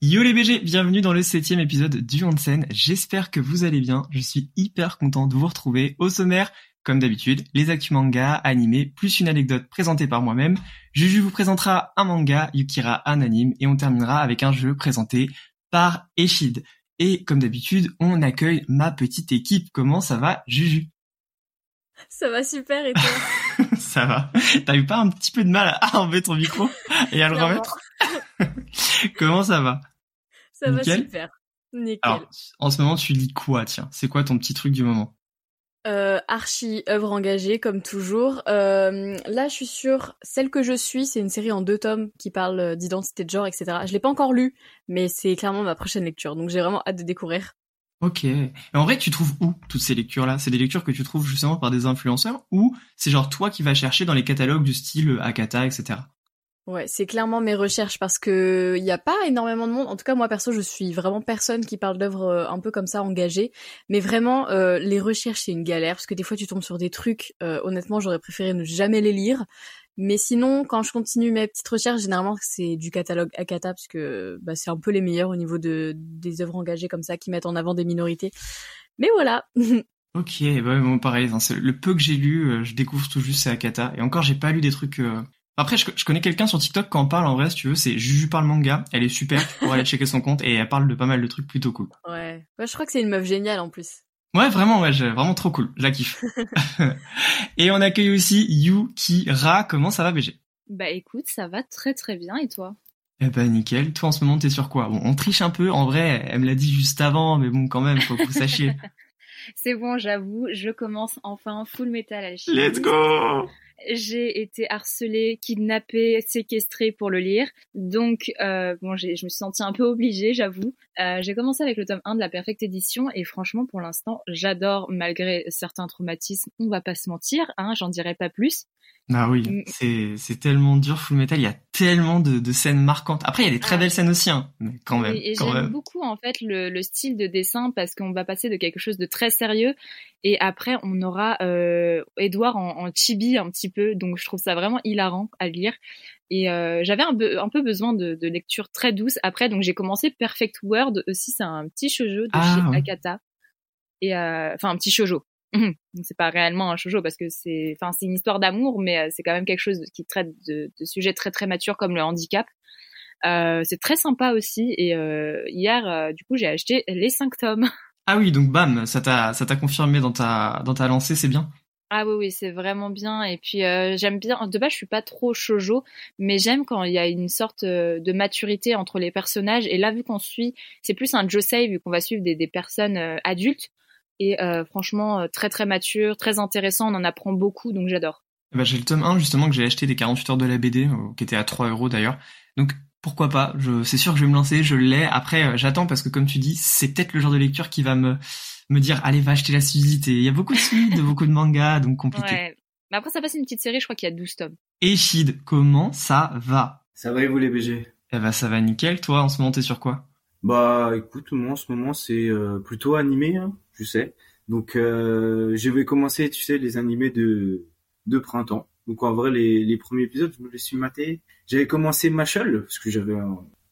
Yo les BG, bienvenue dans le septième épisode du Hansen. J'espère que vous allez bien. Je suis hyper content de vous retrouver au sommaire. Comme d'habitude, les actus manga, animés, plus une anecdote présentée par moi-même. Juju vous présentera un manga, Yukira un anime, et on terminera avec un jeu présenté par Eshid. Et comme d'habitude, on accueille ma petite équipe. Comment ça va, Juju? Ça va super et toi? Ça va. T'as eu pas un petit peu de mal à enlever ton micro et à le remettre? Comment ça va? Ça va super. Nickel. Alors, en ce moment, tu lis quoi, tiens? C'est quoi ton petit truc du moment? Euh, archi œuvre engagée comme toujours. Euh, là, je suis sur celle que je suis. C'est une série en deux tomes qui parle d'identité de genre, etc. Je l'ai pas encore lu, mais c'est clairement ma prochaine lecture. Donc j'ai vraiment hâte de découvrir. Ok. Et en vrai, tu trouves où toutes ces lectures-là? C'est des lectures que tu trouves justement par des influenceurs ou c'est genre toi qui vas chercher dans les catalogues du style Akata, etc. Ouais, c'est clairement mes recherches parce que il y a pas énormément de monde. En tout cas, moi perso, je suis vraiment personne qui parle d'œuvres euh, un peu comme ça engagées. Mais vraiment, euh, les recherches c'est une galère parce que des fois tu tombes sur des trucs. Euh, honnêtement, j'aurais préféré ne jamais les lire. Mais sinon, quand je continue mes petites recherches, généralement c'est du catalogue Akata parce que bah, c'est un peu les meilleurs au niveau de des œuvres engagées comme ça qui mettent en avant des minorités. Mais voilà. ok, bah bon, pareil. le peu que j'ai lu, je découvre tout juste c'est Akata. Et encore, j'ai pas lu des trucs après, je, connais quelqu'un sur TikTok quand on parle en vrai, si tu veux, c'est Juju parle manga. Elle est super pour aller checker son compte et elle parle de pas mal de trucs plutôt cool. Ouais. je crois que c'est une meuf géniale en plus. Ouais, vraiment, ouais, vraiment trop cool. Je la kiffe. et on accueille aussi Yukira. Comment ça va, BG Bah écoute, ça va très très bien. Et toi? Eh ben nickel. Toi en ce moment t'es sur quoi? Bon, on triche un peu. En vrai, elle me l'a dit juste avant, mais bon, quand même, faut que vous sachiez. c'est bon, j'avoue, je commence enfin Full Metal Alchemist. Let's go j'ai été harcelée, kidnappée, séquestrée pour le lire. Donc, euh, bon, je me suis sentie un peu obligée, j'avoue. Euh, j'ai commencé avec le tome 1 de la Perfecte Édition et franchement, pour l'instant, j'adore malgré certains traumatismes. On va pas se mentir, hein, j'en dirai pas plus. Ah oui, mm. c'est c'est tellement dur Full Metal, il y a tellement de, de scènes marquantes. Après, il y a des très ah. belles scènes aussi, hein, mais quand même. Et, j'aime beaucoup en fait le, le, style de dessin parce qu'on va passer de quelque chose de très sérieux et après on aura euh, Edouard en, en, chibi un petit peu, donc je trouve ça vraiment hilarant à lire. Et euh, j'avais un, un, peu besoin de, de, lecture très douce après, donc j'ai commencé Perfect World aussi, c'est un petit shoujo de ah, chez Akata. Et euh, enfin un petit shoujo. C'est pas réellement un shoujo parce que c'est, enfin, c'est une histoire d'amour, mais euh, c'est quand même quelque chose qui traite de, de sujets très très matures comme le handicap. Euh, c'est très sympa aussi. Et euh, hier, euh, du coup, j'ai acheté les cinq tomes. Ah oui, donc bam, ça t'a ça t'a confirmé dans ta dans ta lancée, c'est bien. Ah oui, oui, c'est vraiment bien. Et puis euh, j'aime bien. De base, je suis pas trop shoujo, mais j'aime quand il y a une sorte de maturité entre les personnages. Et là, vu qu'on suit, c'est plus un josei vu qu'on va suivre des, des personnes adultes et euh, franchement euh, très très mature, très intéressant, on en apprend beaucoup donc j'adore. Bah, j'ai le tome 1 justement que j'ai acheté des 48 heures de la BD euh, qui était à 3 euros d'ailleurs. Donc pourquoi pas, je, c'est sûr que je vais me lancer, je l'ai. Après j'attends parce que comme tu dis, c'est peut-être le genre de lecture qui va me me dire allez va acheter la suite et il y a beaucoup de suites, beaucoup de mangas donc compliqué. Ouais. Mais après ça passe une petite série, je crois qu'il y a 12 tomes. Et Shid, comment ça va? Ça va et vous les BG Eh bah ça va nickel, toi en ce moment t'es sur quoi? Bah écoute, moi en ce moment c'est plutôt animé, hein tu sais. Donc euh, je vais commencer, tu sais, les animés de de printemps. Donc en vrai, les, les premiers épisodes, je me les suis matés. J'avais commencé Machel parce que j'avais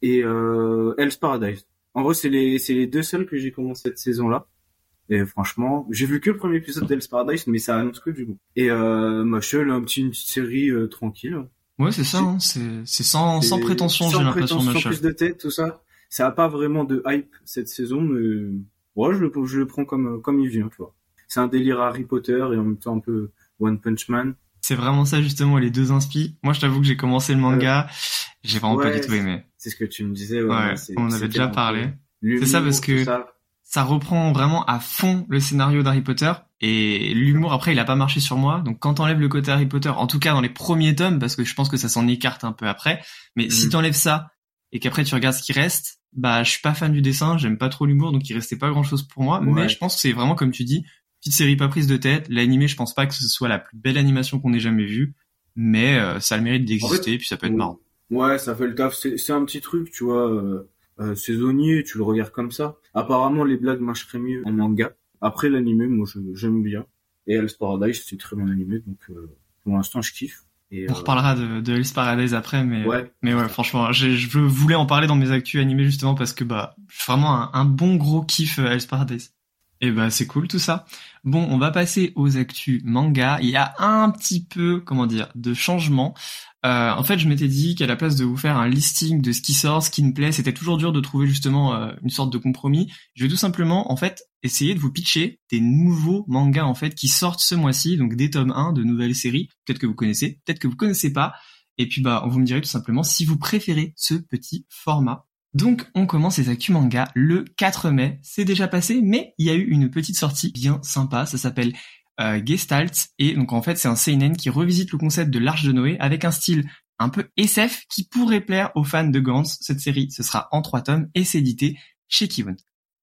et euh, Hell's Paradise. En vrai, c'est les c'est les deux seuls que j'ai commencé cette saison-là. Et franchement, j'ai vu que le premier épisode d'Hell's Paradise, mais ça annonce que du bon. Et euh, Machel, un petit une petite série euh, tranquille. Ouais, c'est ça. Hein, c'est c'est sans sans prétention, j'ai l'impression. Sans plus de tête, tout ça. Ça a pas vraiment de hype cette saison, mais ouais, je le, je le prends comme, comme il vient, tu vois. C'est un délire Harry Potter et en même temps un peu One Punch Man. C'est vraiment ça, justement, les deux inspi. Moi, je t'avoue que j'ai commencé le manga. j'ai vraiment pas du tout aimé. C'est ce que tu me disais, ouais. ouais on avait déjà parlé. C'est ça parce que ça. reprend vraiment à fond le scénario d'Harry Potter. Et l'humour, après, il a pas marché sur moi. Donc, quand t'enlèves le côté Harry Potter, en tout cas dans les premiers tomes, parce que je pense que ça s'en écarte un peu après, mais si mm. t'enlèves ça, et qu'après tu regardes ce qui reste, bah je suis pas fan du dessin, j'aime pas trop l'humour, donc il restait pas grand chose pour moi. Mais je pense que c'est vraiment comme tu dis, petite série pas prise de tête. L'animé, je pense pas que ce soit la plus belle animation qu'on ait jamais vue, mais euh, ça a le mérite d'exister, et puis ça peut être marrant. Ouais, ça fait le taf. C'est un petit truc, tu vois, euh, euh, saisonnier, tu le regardes comme ça. Apparemment, les blagues marcheraient mieux en manga. Après, l'anime, moi, j'aime bien. Et Hell's Paradise, c'est très bon animé, donc euh, pour l'instant, je kiffe. Et, On reparlera de, de Hell's Paradise après, mais ouais, mais ouais, franchement, je, voulais en parler dans mes actus animés justement parce que bah, vraiment un, un bon gros kiff Hell's Paradise. Et bah c'est cool tout ça. Bon, on va passer aux actus manga. Il y a un petit peu, comment dire, de changement. Euh, en fait, je m'étais dit qu'à la place de vous faire un listing de ce qui sort, ce qui me plaît, c'était toujours dur de trouver justement euh, une sorte de compromis. Je vais tout simplement, en fait, essayer de vous pitcher des nouveaux mangas en fait qui sortent ce mois-ci, donc des tomes 1 de nouvelles séries. Peut-être que vous connaissez, peut-être que vous connaissez pas. Et puis bah, vous me direz tout simplement si vous préférez ce petit format. Donc on commence les actus manga le 4 mai. C'est déjà passé, mais il y a eu une petite sortie bien sympa. Ça s'appelle Gestalt et donc en fait c'est un seinen qui revisite le concept de l'Arche de Noé avec un style un peu SF qui pourrait plaire aux fans de Gantz. Cette série, ce sera en trois tomes et c'est édité chez Kivon.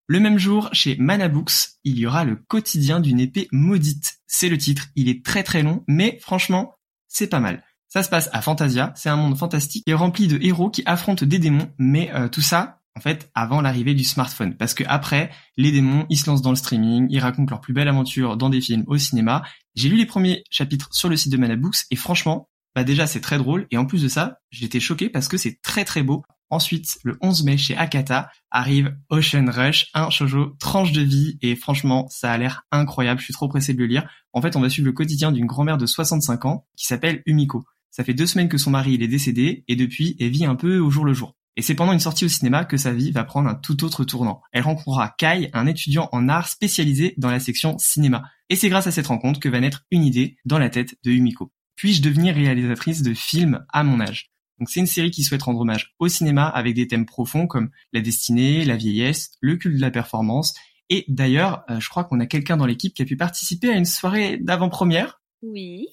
Le même jour, chez Manabooks, il y aura le quotidien d'une épée maudite. C'est le titre. Il est très très long, mais franchement, c'est pas mal. Ça se passe à Fantasia, c'est un monde fantastique et rempli de héros qui affrontent des démons, mais euh, tout ça, en fait, avant l'arrivée du smartphone. Parce que après, les démons, ils se lancent dans le streaming, ils racontent leur plus belle aventure dans des films au cinéma. J'ai lu les premiers chapitres sur le site de Manabooks et franchement, bah déjà c'est très drôle et en plus de ça, j'étais choqué parce que c'est très très beau. Ensuite, le 11 mai chez Akata arrive Ocean Rush, un shoujo tranche de vie et franchement, ça a l'air incroyable, je suis trop pressé de le lire. En fait, on va suivre le quotidien d'une grand-mère de 65 ans qui s'appelle Umiko. Ça fait deux semaines que son mari est décédé et depuis elle vit un peu au jour le jour. Et c'est pendant une sortie au cinéma que sa vie va prendre un tout autre tournant. Elle rencontrera Kai, un étudiant en art spécialisé dans la section cinéma. Et c'est grâce à cette rencontre que va naître une idée dans la tête de Umiko. Puis-je devenir réalisatrice de films à mon âge? Donc c'est une série qui souhaite rendre hommage au cinéma avec des thèmes profonds comme la destinée, la vieillesse, le culte de la performance. Et d'ailleurs, euh, je crois qu'on a quelqu'un dans l'équipe qui a pu participer à une soirée d'avant-première oui.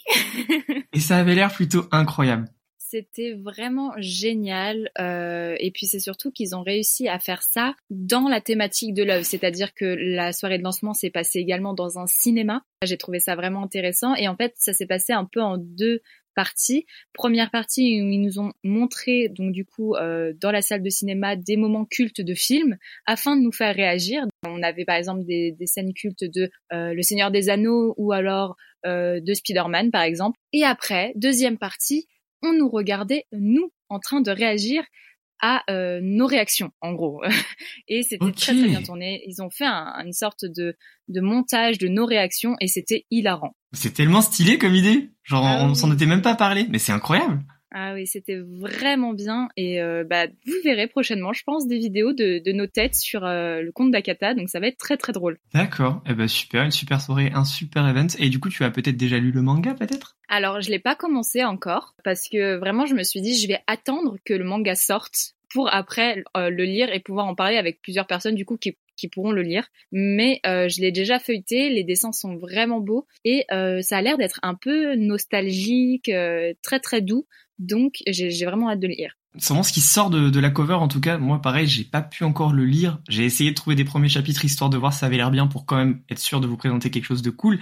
et ça avait l'air plutôt incroyable. C'était vraiment génial. Euh, et puis c'est surtout qu'ils ont réussi à faire ça dans la thématique de l'œuvre. C'est-à-dire que la soirée de lancement s'est passée également dans un cinéma. J'ai trouvé ça vraiment intéressant. Et en fait, ça s'est passé un peu en deux parties. Première partie où ils nous ont montré donc du coup euh, dans la salle de cinéma des moments cultes de films afin de nous faire réagir. On avait par exemple des, scènes cultes de euh, Le Seigneur des Anneaux ou alors euh, de Spider-Man par exemple. Et après, deuxième partie, on nous regardait, nous, en train de réagir à euh, nos réactions, en gros. et c'était très très bien tourné. Ils ont fait une sorte de, de montage de nos réactions et c'était hilarant. C'est tellement stylé comme idée. Genre, ah on s'en était même pas parlé, mais c'est incroyable. Ah oui, c'était vraiment bien et euh, bah vous verrez prochainement, je pense, des vidéos de, de nos têtes sur euh, le compte d'Akata, donc ça va être très très drôle. D'accord, eh ben super, une super soirée, un super event. Et du coup, tu as peut-être déjà lu le manga, peut-être? Alors, je l'ai pas commencé encore parce que vraiment, je me suis dit, je vais attendre que le manga sorte pour après euh, le lire et pouvoir en parler avec plusieurs personnes du coup qui, qui pourront le lire. Mais je l'ai déjà feuilleté, les dessins sont vraiment beaux et ça a l'air d'être un peu nostalgique, très très doux. Donc j'ai vraiment hâte de le lire. C'est vraiment ce qui sort de, la cover en tout cas. Moi pareil, j'ai pas pu encore le lire. J'ai essayé de trouver des premiers chapitres histoire de voir si ça avait l'air bien pour quand même être sûr de vous présenter quelque chose de cool.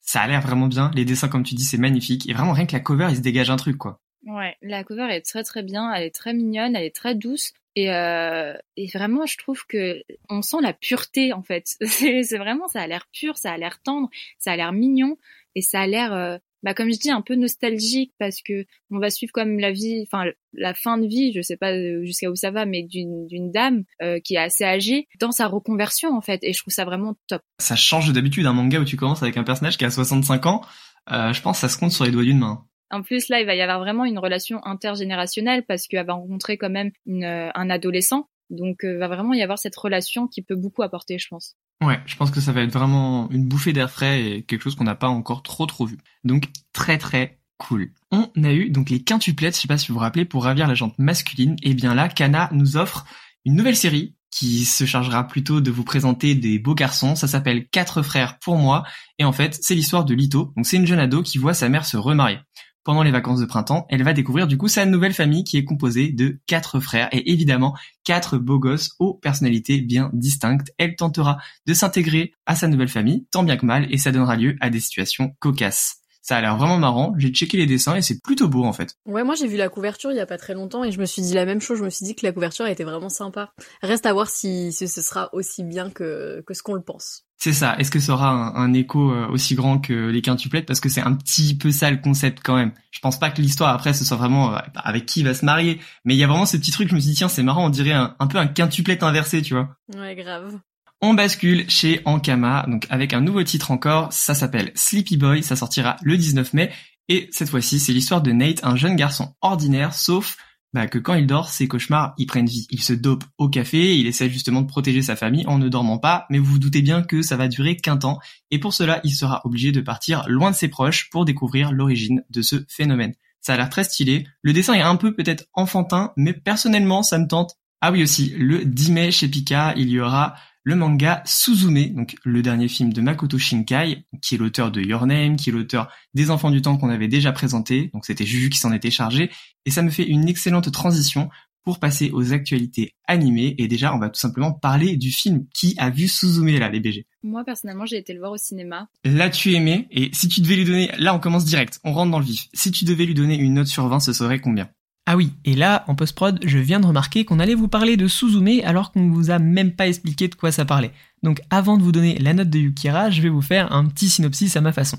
Ça a l'air vraiment bien. Les dessins comme tu dis c'est magnifique. Et vraiment rien que la cover il se dégage un truc quoi. Ouais, la cover est très très bien. Elle est très mignonne, elle est très douce. Et, euh, et vraiment, je trouve que on sent la pureté en fait. C'est vraiment, ça a l'air pur, ça a l'air tendre, ça a l'air mignon et ça a l'air euh, bah comme je dis un peu nostalgique parce que on va suivre comme la vie enfin la fin de vie je sais pas euh, jusqu'à où ça va mais d'une d'une dame euh, qui est assez âgée dans sa reconversion en fait. Et je trouve ça vraiment top. Ça change d'habitude un manga où tu commences avec un personnage qui a 65 ans. Euh, je pense que ça se compte sur les doigts d'une main. En plus, là, il va y avoir vraiment une relation intergénérationnelle parce qu'elle va rencontrer quand même une, un adolescent. Donc, il va vraiment y avoir cette relation qui peut beaucoup apporter, je pense. Ouais, je pense que ça va être vraiment une bouffée d'air frais et quelque chose qu'on n'a pas encore trop trop vu. Donc très très cool. On a eu donc les quintuplettes, je sais pas si vous vous rappelez, pour ravir la jante masculine. Et bien là, Kana nous offre une nouvelle série qui se chargera plutôt de vous présenter des beaux garçons. Ça s'appelle Quatre frères pour moi. Et en fait, c'est l'histoire de Lito. Donc c'est une jeune ado qui voit sa mère se remarier pendant les vacances de printemps, elle va découvrir du coup sa nouvelle famille qui est composée de quatre frères et évidemment quatre beaux gosses aux personnalités bien distinctes. Elle tentera de s'intégrer à sa nouvelle famille, tant bien que mal, et ça donnera lieu à des situations cocasses. Ça a l'air vraiment marrant. J'ai checké les dessins et c'est plutôt beau en fait. Ouais, moi j'ai vu la couverture il y a pas très longtemps et je me suis dit la même chose. Je me suis dit que la couverture était vraiment sympa. Reste à voir si, ce sera aussi bien que, que ce qu'on le pense. C'est ça. Est-ce que ça aura un, écho euh, aussi grand que les quintuplettes Parce que c'est un petit peu ça le concept quand même. Je pense pas que l'histoire après ce soit vraiment euh, avec qui il va se marier. Mais il y a vraiment ce petit truc, je me suis dit tiens c'est marrant, on dirait un, un peu un quintuplette inversé, tu vois. Ouais, grave. On bascule chez Ankama, donc avec un nouveau titre encore, ça s'appelle Sleepy Boy, ça sortira le 19 mai, et cette fois-ci c'est l'histoire de Nate, un jeune garçon ordinaire, sauf bah, que quand il dort, ses cauchemars, ils prennent vie. Il se dope au café, il essaie justement de protéger sa famille en ne dormant pas, mais vous vous doutez bien que ça va durer qu'un temps, et pour cela, il sera obligé de partir loin de ses proches pour découvrir l'origine de ce phénomène. Ça a l'air très stylé, le dessin est un peu peut-être enfantin, mais personnellement, ça me tente. Ah oui aussi, le 10 mai chez Pika, il y aura le manga Suzume, donc le dernier film de Makoto Shinkai, qui est l'auteur de Your Name, qui est l'auteur des Enfants du Temps qu'on avait déjà présenté, donc c'était Juju qui s'en était chargé, et ça me fait une excellente transition pour passer aux actualités animées, et déjà on va tout simplement parler du film. Qui a vu Suzume là, les BG. Moi personnellement j'ai été le voir au cinéma. L'as-tu aimé. Et si tu devais lui donner, là on commence direct, on rentre dans le vif, si tu devais lui donner une note sur 20, ce serait combien? Ah oui, et là, en post-prod, je viens de remarquer qu'on allait vous parler de Suzume alors qu'on ne vous a même pas expliqué de quoi ça parlait. Donc avant de vous donner la note de Yukira, je vais vous faire un petit synopsis à ma façon.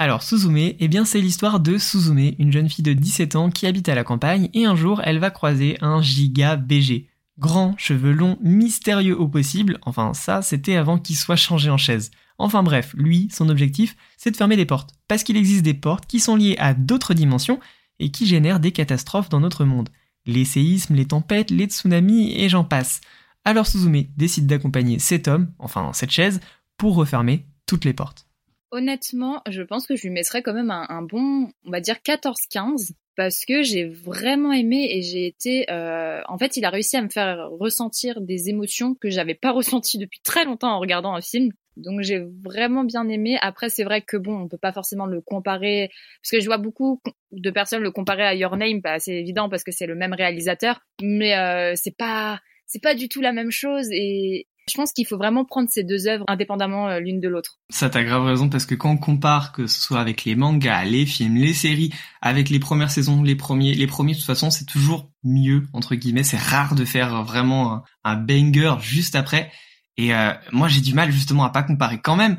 Alors Suzume, eh bien c'est l'histoire de Suzume, une jeune fille de 17 ans qui habite à la campagne et un jour elle va croiser un giga BG. Grand, cheveux longs, mystérieux au possible, enfin ça c'était avant qu'il soit changé en chaise. Enfin bref, lui, son objectif, c'est de fermer des portes, parce qu'il existe des portes qui sont liées à d'autres dimensions et qui génèrent des catastrophes dans notre monde. Les séismes, les tempêtes, les tsunamis et j'en passe. Alors Suzume décide d'accompagner cet homme, enfin cette chaise, pour refermer toutes les portes. Honnêtement, je pense que je lui mettrais quand même un, bon, on va dire 14-15, parce que j'ai vraiment aimé et j'ai été... Euh, en fait, il a réussi à me faire ressentir des émotions que j'avais pas ressenties depuis très longtemps en regardant un film. Donc j'ai vraiment bien aimé. Après c'est vrai que bon, on peut pas forcément le comparer parce que je vois beaucoup de personnes le comparer à Your Name, bah, c'est évident parce que c'est le même réalisateur, mais euh, c'est pas c'est pas du tout la même chose et je pense qu'il faut vraiment prendre ces deux œuvres indépendamment euh, l'une de l'autre. Ça t'as grave raison parce que quand on compare que ce soit avec les mangas, les films, les séries, avec les premières saisons, les premiers, les premiers de toute façon c'est toujours mieux entre guillemets. C'est rare de faire vraiment un, un banger juste après. Et euh, moi, j'ai du mal justement à pas comparer quand même.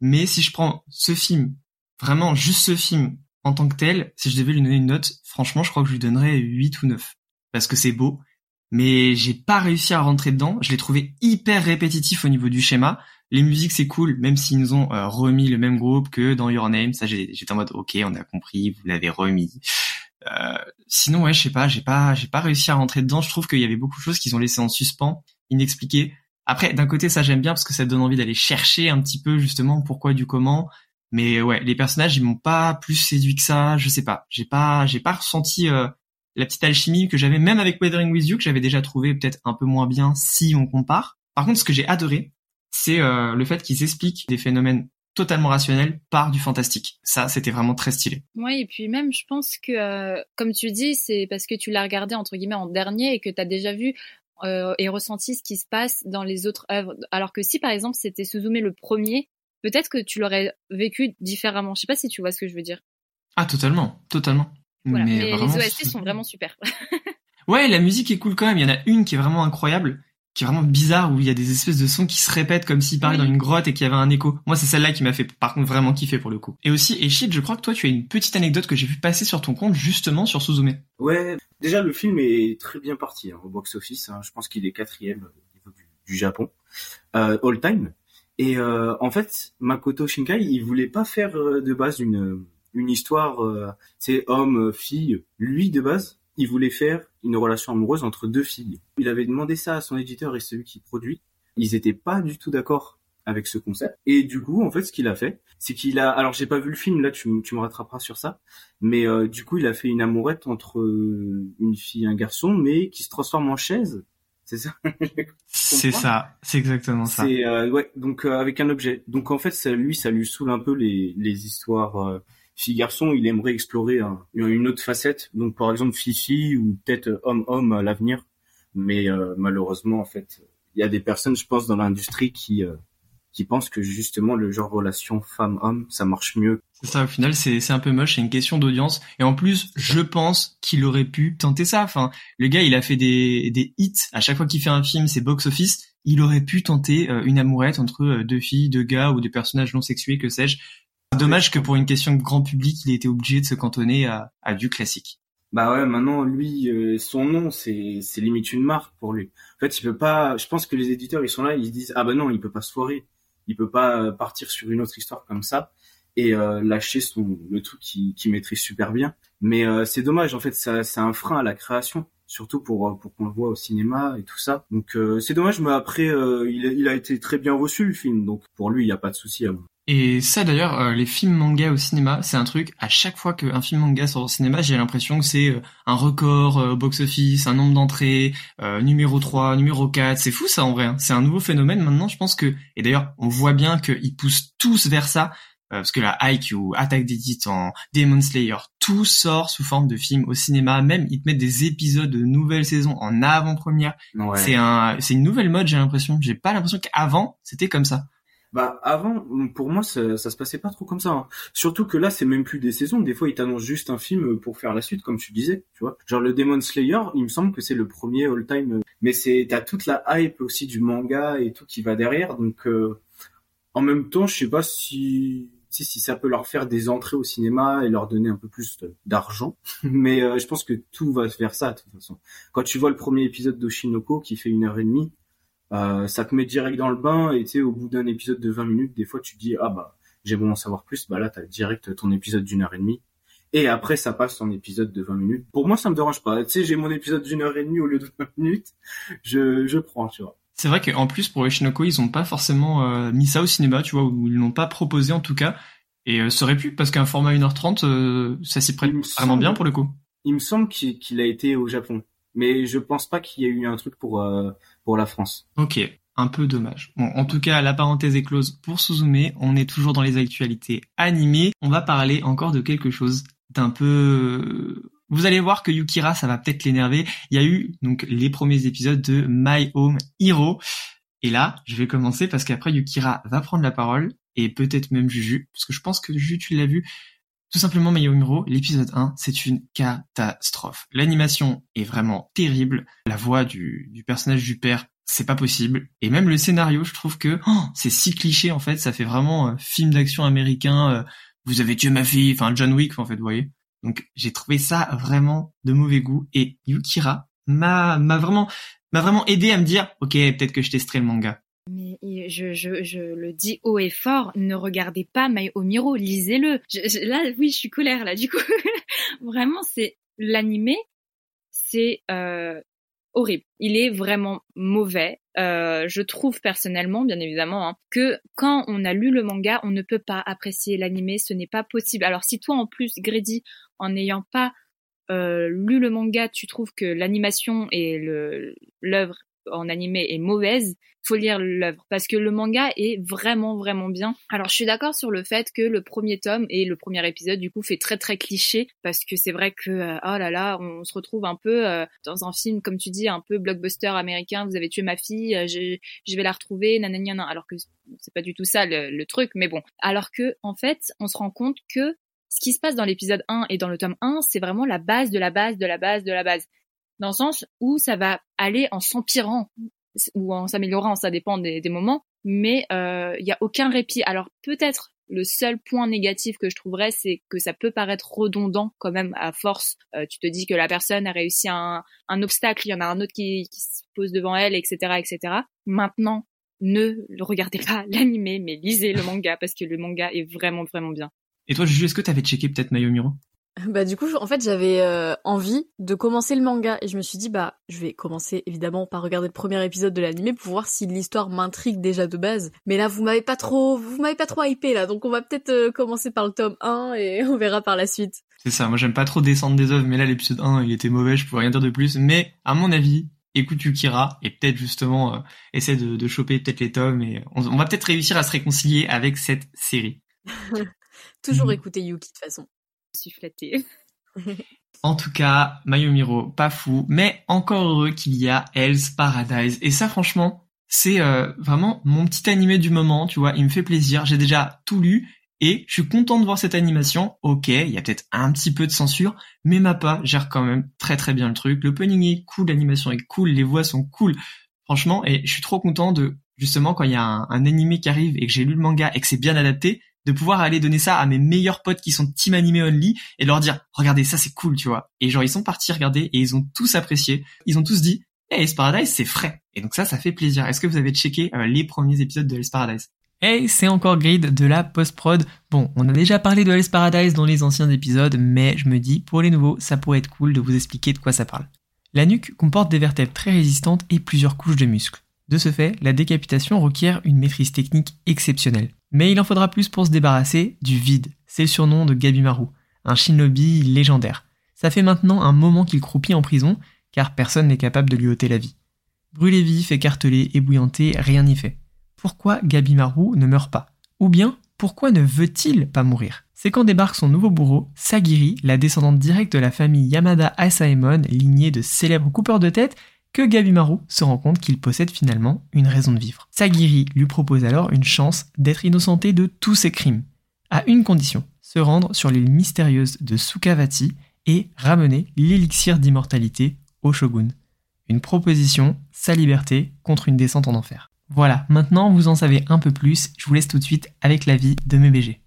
Mais si je prends ce film, vraiment juste ce film en tant que tel, si je devais lui donner une note, franchement, je crois que je lui donnerais 8 ou 9. Parce que c'est beau, mais j'ai pas réussi à rentrer dedans. Je l'ai trouvé hyper répétitif au niveau du schéma. Les musiques, c'est cool, même s'ils nous ont euh, remis le même groupe que dans Your Name. Ça, j'étais en mode, ok, on a compris, vous l'avez remis. Euh, sinon, ouais, je sais pas, j'ai pas, j'ai pas réussi à rentrer dedans. Je trouve qu'il y avait beaucoup de choses qu'ils ont laissées en suspens, inexpliquées. Après, d'un côté, ça j'aime bien parce que ça donne envie d'aller chercher un petit peu justement pourquoi du comment. Mais ouais, les personnages ils m'ont pas plus séduit que ça. Je sais pas, j'ai pas, j'ai pas ressenti euh, la petite alchimie que j'avais même avec Weathering with You que j'avais déjà trouvé peut-être un peu moins bien si on compare. Par contre, ce que j'ai adoré, c'est euh, le fait qu'ils expliquent des phénomènes totalement rationnels par du fantastique. Ça, c'était vraiment très stylé. Ouais, et puis même, je pense que, euh, comme tu dis, c'est parce que tu l'as regardé entre guillemets en dernier et que tu as déjà vu euh, et ressenti ce qui se passe dans les autres œuvres. Alors que si par exemple c'était Suzume le premier, peut-être que tu l'aurais vécu différemment. Je sais pas si tu vois ce que je veux dire. Ah totalement, totalement. Mais, les OST sont vraiment super. ouais, la musique est cool quand même. Il y en a une qui est vraiment incroyable, qui est vraiment bizarre, où il y a des espèces de sons qui se répètent comme s'ils parlaient dans une grotte et qu'il y avait un écho. Moi, c'est celle-là qui m'a fait par contre vraiment kiffer pour le coup. Et aussi, Eshid, je crois que toi, tu as une petite anecdote que j'ai vu passer sur ton compte justement sur Suzume. Ouais, Déjà, le film est très bien parti hein, au box-office. Hein. Je pense qu'il est quatrième au niveau du, Japon, euh, all time. Et euh, en fait, Makoto Shinkai, il voulait pas faire euh, de base une une histoire, euh, c'est homme fille. Lui, de base, il voulait faire une relation amoureuse entre deux filles. Il avait demandé ça à son éditeur et celui qui produit. Ils étaient pas du tout d'accord avec ce concept. Et du coup, en fait, ce qu'il a fait, c'est qu'il a, alors j'ai pas vu le film, là tu, tu me rattraperas sur ça, mais euh, du coup, il a fait une amourette entre euh, une fille et un garçon, mais qui se transforme en chaise. C'est ça? C'est ça, c'est exactement ça. C'est euh, ouais, donc avec un objet. Donc en fait, ça, lui, ça lui saoule un peu les, les histoires fille-garçon. Il aimerait explorer une autre facette. Donc par exemple, fille-fille ou peut-être homme-homme à l'avenir. Mais malheureusement, en fait, il y a des personnes, je pense, dans l'industrie qui qui pensent que justement le genre relation femme-homme, ça marche mieux. C'est ça, au final, c'est, c'est un peu moche, c'est une question d'audience. Et en plus, je pense qu'il aurait pu tenter ça. Enfin, le gars, il a fait des, des hits. À chaque fois qu'il fait un film, c'est box-office. Il aurait pu tenter euh, une amourette entre euh, deux filles, deux gars ou des personnages non sexués, que sais-je. Dommage que pour une question de grand public, il ait été obligé de se cantonner à, à du classique. Bah ouais, maintenant lui, euh, son nom, c'est c'est limite une marque pour lui. En fait, il peut pas. Je pense que les éditeurs, ils sont là, ils se disent ah bah non, il peut pas se foirer, il peut pas euh, partir sur une autre histoire comme ça et euh, lâcher son le truc qui qui maîtrise super bien. Mais c'est dommage, en fait, ça c'est un frein à la création, surtout pour pour qu'on le voit au cinéma et tout ça. Donc c'est dommage, mais après il, il a été très bien reçu le film, donc pour lui, il y a pas de souci à et ça d'ailleurs, euh, les films manga au cinéma, c'est un truc, à chaque fois qu'un film manga sort au cinéma, j'ai l'impression que c'est euh, un record euh, box-office, un nombre d'entrées, numéro 3, numéro 4, c'est fou ça en vrai, hein. c'est un nouveau phénomène. Maintenant, je pense que, et d'ailleurs on voit bien qu'ils poussent tous vers ça, parce que la IQ, Attack des Titans, Demon Slayer, tout sort sous forme de film au cinéma, même ils te mettent des épisodes de nouvelles saisons en avant-première, c'est un, c'est une nouvelle mode j'ai l'impression, j'ai pas l'impression qu'avant c'était comme ça. Bah avant, pour moi, ça, ça se passait pas trop comme ça. Hein. Surtout que là, c'est même plus des saisons. Des fois, ils t'annoncent juste un film pour faire la suite, comme tu disais. Tu vois, genre le Demon Slayer, il me semble que c'est le premier all-time. Mais c'est t'as toute la hype aussi du manga et tout qui va derrière. Donc euh, en même temps, je sais pas si si, si ça peut leur faire des entrées au cinéma et leur donner un peu plus d'argent. Mais euh, je pense que tout va vers ça de toute façon. Quand tu vois le premier épisode d'Oshinoko qui fait une heure et demie, euh, ça te met direct dans le bain et tu sais au bout d'un épisode de 20 minutes des fois tu te dis ah bah j'aimerais en savoir plus. Bah là t'as direct ton épisode d'une heure et demie. Et après ça passe en épisode de 20 minutes. Pour moi ça me dérange pas. Tu sais j'ai mon épisode d'une heure et demie au lieu de 20 minutes. Je je prends tu vois. C'est vrai qu'en plus pour Oshinoko ils ont pas forcément euh, mis ça au cinéma tu vois ou ils l'ont pas proposé en tout cas. Et euh, ça aurait pu parce qu'un format 1h30 euh, ça s'y prête vraiment bien pour le coup. Il me semble qu'il a été au Japon. Mais je pense pas qu'il y ait eu un truc pour la France. Ok, un peu dommage. Bon, en tout cas, la parenthèse est close pour Suzume. On est toujours dans les actualités animées. On va parler encore de quelque chose d'un peu. Vous allez voir que Yukira, ça va peut-être l'énerver. Il y a eu donc les premiers épisodes de My Home Hero. Et là, je vais commencer parce qu'après Yukira va prendre la parole et peut-être même Juju, parce que je pense que Juju, tu l'as vu, tout simplement, Mayomiro, l'épisode 1, c'est une catastrophe. L'animation est vraiment terrible. La voix du, du personnage du père, c'est pas possible. Et même le scénario, je trouve que oh, c'est si cliché, en fait. Ça fait vraiment euh, film d'action américain. Euh, vous avez tué ma fille. Enfin, John Wick, en fait, vous voyez. Donc, j'ai trouvé ça vraiment de mauvais goût. Et Yukira m'a, vraiment, m'a vraiment aidé à me dire, ok, peut-être que je testerai le manga. Mais je, le dis haut et fort, ne regardez pas My Omiro, lisez-le. là, oui, je suis colère là, du coup. vraiment, c'est l'animé, c'est euh, horrible. Il est vraiment mauvais. Euh, je trouve personnellement, bien évidemment, hein, que quand on a lu le manga, on ne peut pas apprécier l'animé. Ce n'est pas possible. Alors si toi, en plus, Grady, en n'ayant pas euh, lu le manga, tu trouves que l'animation et l'œuvre en animé est mauvaise, faut lire l'œuvre parce que le manga est vraiment vraiment bien. Alors je suis d'accord sur le fait que le premier tome et le premier épisode du coup fait très très cliché parce que c'est vrai que euh, oh là là on se retrouve un peu euh, dans un film comme tu dis un peu blockbuster américain. Vous avez tué ma fille, euh, je, vais la retrouver, nanana. Alors que c'est pas du tout ça le, le truc, mais bon. Alors que en fait on se rend compte que ce qui se passe dans l'épisode 1 et dans le tome 1, c'est vraiment la base de la base de la base de la base dans le sens où ça va aller en s'empirant ou en s'améliorant, ça dépend des, moments, mais il euh, n'y a aucun répit. Alors peut-être le seul point négatif que je trouverais, c'est que ça peut paraître redondant quand même à force. Euh, tu te dis que la personne a réussi un, un obstacle, il y en a un autre qui, qui se pose devant elle, etc., etc. Maintenant, ne regardez pas l'animé, mais lisez le manga parce que le manga est vraiment vraiment bien. Et toi, Juju, est-ce que tu avais checké peut-être Mayomiro bah du coup, en fait, j'avais euh, envie de commencer le manga et je me suis dit bah je vais commencer évidemment par regarder le premier épisode de l'anime pour voir si l'histoire m'intrigue déjà de base. Mais là, vous m'avez pas trop, vous m'avez pas trop hypé là, donc on va peut-être euh, commencer par le tome 1 et on verra par la suite. C'est ça. Moi, j'aime pas trop descendre des œuvres, mais là, l'épisode 1, il était mauvais. Je pourrais rien dire de plus. Mais à mon avis, écoute Yukira et peut-être justement euh, essaie de, de choper peut-être les tomes et on, va peut-être réussir à se réconcilier avec cette série. Toujours mhm. écouter Yuki de toute façon. En tout cas, Mayomiro, pas fou, mais encore heureux qu'il y a Hell's Paradise. Et ça, franchement, c'est euh, vraiment mon petit animé du moment, tu vois, il me fait plaisir, j'ai déjà tout lu et je suis content de voir cette animation. Ok, il y a peut-être un petit peu de censure, mais Mappa gère quand même très très bien le truc. Le punning est cool, l'animation est cool, les voix sont cool. Franchement, et je suis trop content de justement quand il y a un, un animé qui arrive et que j'ai lu le manga et que c'est bien adapté, de pouvoir aller donner ça à mes meilleurs potes qui sont team animé only et leur dire regardez ça c'est cool tu vois et genre ils sont partis regarder et ils ont tous apprécié ils ont tous dit hey Paradise c'est frais et donc ça ça fait plaisir est-ce que vous avez checké euh, les premiers épisodes de Hell's Paradise? Hey, c'est encore Grid de la post-prod. Bon, on a déjà parlé de Hell's Paradise dans les anciens épisodes, mais je me dis, pour les nouveaux, ça pourrait être cool de vous expliquer de quoi ça parle. La nuque comporte des vertèbres très résistantes et plusieurs couches de muscles. De ce fait, la décapitation requiert une maîtrise technique exceptionnelle. Mais il en faudra plus pour se débarrasser du vide. C'est le surnom de Gabimaru, un shinobi légendaire. Ça fait maintenant un moment qu'il croupit en prison, car personne n'est capable de lui ôter la vie. Brûlé vif, écartelé, ébouillanté, rien n'y fait. Pourquoi Gabimaru ne meurt pas? Ou bien, pourquoi ne veut-il pas mourir? C'est quand débarque son nouveau bourreau, Sagiri, la descendante directe de la famille Yamada Asaemon, lignée de célèbres coupeurs de tête, que Gabimaru se rend compte qu'il possède finalement une raison de vivre. Sagiri lui propose alors une chance d'être innocenté de tous ses crimes, à une condition, se rendre sur l'île mystérieuse de Sukavati et ramener l'élixir d'immortalité au shogun. Une proposition, sa liberté contre une descente en enfer. Voilà, maintenant vous en savez un peu plus, je vous laisse tout de suite avec l'avis de mes BG.